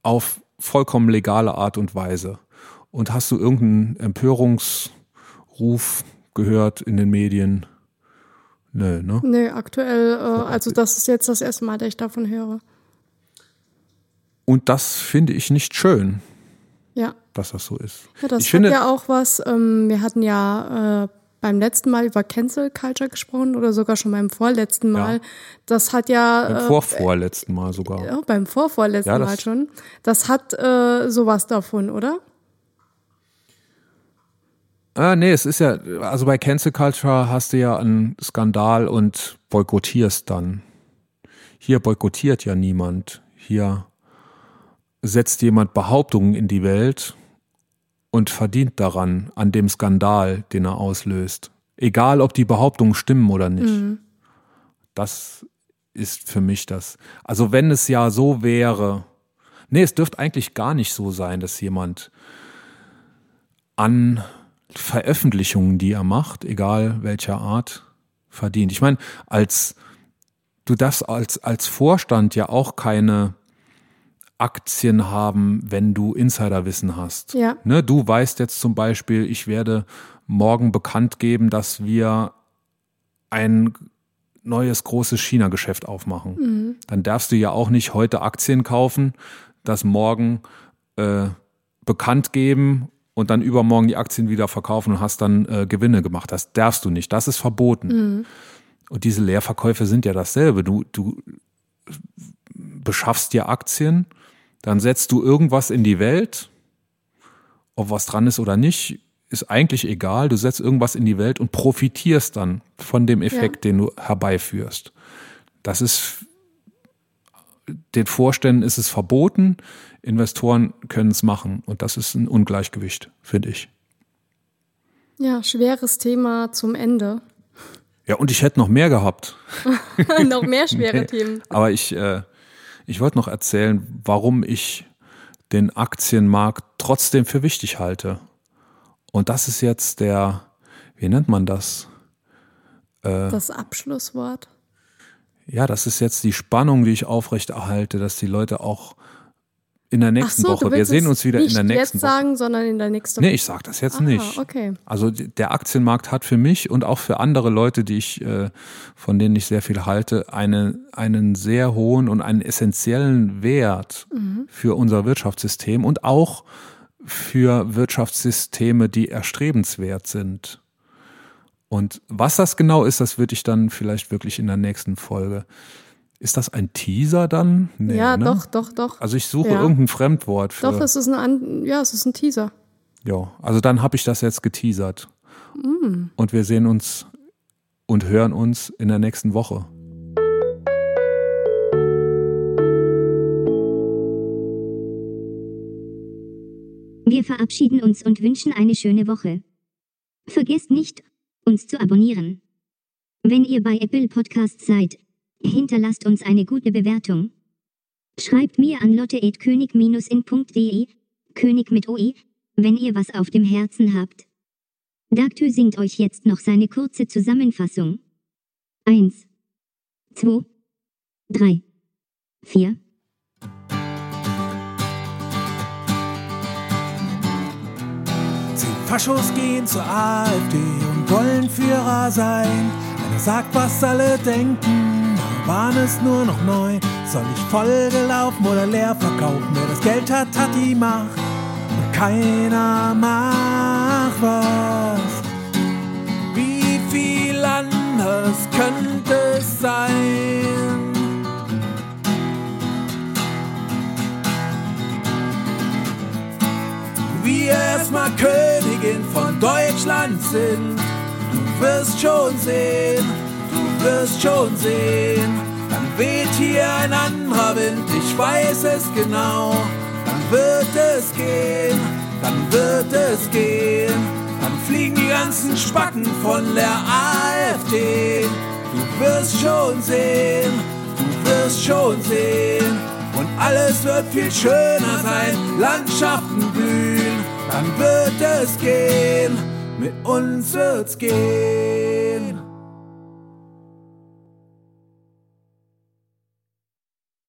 auf vollkommen legale Art und Weise. Und hast du irgendeinen Empörungsruf gehört in den Medien? Nö, ne? Nö, aktuell, äh, also das ist jetzt das erste Mal, dass ich davon höre. Und das finde ich nicht schön. Ja. dass das so ist. Ja, das ich finde, ja auch was, ähm, wir hatten ja äh, beim letzten Mal über Cancel Culture gesprochen oder sogar schon beim vorletzten Mal. Ja. Das hat ja beim äh, vorvorletzten Mal sogar. ja, beim vorvorletzten Ja, Mal schon. Das hat äh, sowas davon, oder? Ah, nee, es ist ja, also bei Cancel Culture hast du ja einen Skandal und boykottierst dann. Hier boykottiert ja niemand. Hier setzt jemand Behauptungen in die Welt und verdient daran, an dem Skandal, den er auslöst. Egal, ob die Behauptungen stimmen oder nicht. Das ist für mich das. Also wenn es ja so wäre, nee, es dürfte eigentlich gar nicht so sein, dass jemand an Veröffentlichungen, die er macht, egal welcher Art, verdient. Ich meine, als du darfst als, als Vorstand ja auch keine Aktien haben, wenn du Insiderwissen hast. Ja. Ne, du weißt jetzt zum Beispiel, ich werde morgen bekannt geben, dass wir ein neues großes China-Geschäft aufmachen. Dann darfst du ja auch nicht heute Aktien kaufen, das morgen äh, bekannt geben und dann übermorgen die Aktien wieder verkaufen und hast dann äh, Gewinne gemacht. Das darfst du nicht. Das ist verboten. Und diese Leerverkäufe sind ja dasselbe. Du, du beschaffst dir Aktien, dann setzt du irgendwas in die Welt, ob was dran ist oder nicht, ist eigentlich egal. Du setzt irgendwas in die Welt und profitierst dann von dem Effekt, den du herbeiführst. Das ist den Vorständen ist es verboten, Investoren können es machen und das ist ein Ungleichgewicht, finde ich. Ja, schweres Thema zum Ende. Ja, und ich hätte noch mehr gehabt. Noch mehr schwere Themen. Aber ich, äh, ich wollte noch erzählen, warum ich den Aktienmarkt trotzdem für wichtig halte. Und das ist jetzt der, wie nennt man das? Das Abschlusswort. Ja, das ist jetzt die Spannung, die ich aufrechterhalte, dass die Leute auch in der nächsten so, Woche, wir sehen uns wieder nicht in der nächsten jetzt Woche. sagen, sondern in der nächsten Nee, ich sage das jetzt Aha, nicht. okay. Also der Aktienmarkt hat für mich und auch für andere Leute, die ich, äh, von denen ich sehr viel halte, eine, einen sehr hohen und einen essentiellen Wert Mhm. für unser Wirtschaftssystem und auch für Wirtschaftssysteme, die erstrebenswert sind. Und was das genau ist, das würde ich dann vielleicht wirklich in der nächsten Folge. Ist das ein Teaser dann? Nee, Ja, ne? doch, doch, doch. Also ich suche Ja. irgendein Fremdwort für. Doch, es ist ein, ja, es ist ein Teaser. Ja, also dann habe ich das jetzt geteasert. Mm. Und wir sehen uns und hören uns in der nächsten Woche. Wir verabschieden uns und wünschen eine schöne Woche. Vergesst nicht, uns zu abonnieren. Wenn ihr bei Apple Podcasts seid, hinterlasst uns eine gute Bewertung. Schreibt mir an lotte.könig-in.de, König mit OE, wenn ihr was auf dem Herzen habt. Dagtü singt euch jetzt noch seine kurze Zusammenfassung. 1, 2, 3, 4. Zehn Faschos gehen zur AfD und wollen Führer sein. Einer sagt, was alle denken, Bahn ist nur noch neu. Soll ich vollgelaufen oder leer verkaufen? Wer das Geld hat, hat die Macht. Und keiner macht was. Wie viel anders könnte es sein? wir erstmal Königin von Deutschland sind. Du wirst schon sehen, wirst schon sehen. Dann weht hier ein anderer Wind, ich weiß es genau. Dann wird es gehen, dann wird es gehen. Dann fliegen die ganzen Spacken von der AfD. Du wirst schon sehen, du wirst schon sehen. Und alles wird viel schöner sein, Landschaften blühen, dann wird es gehen, mit uns wird's gehen.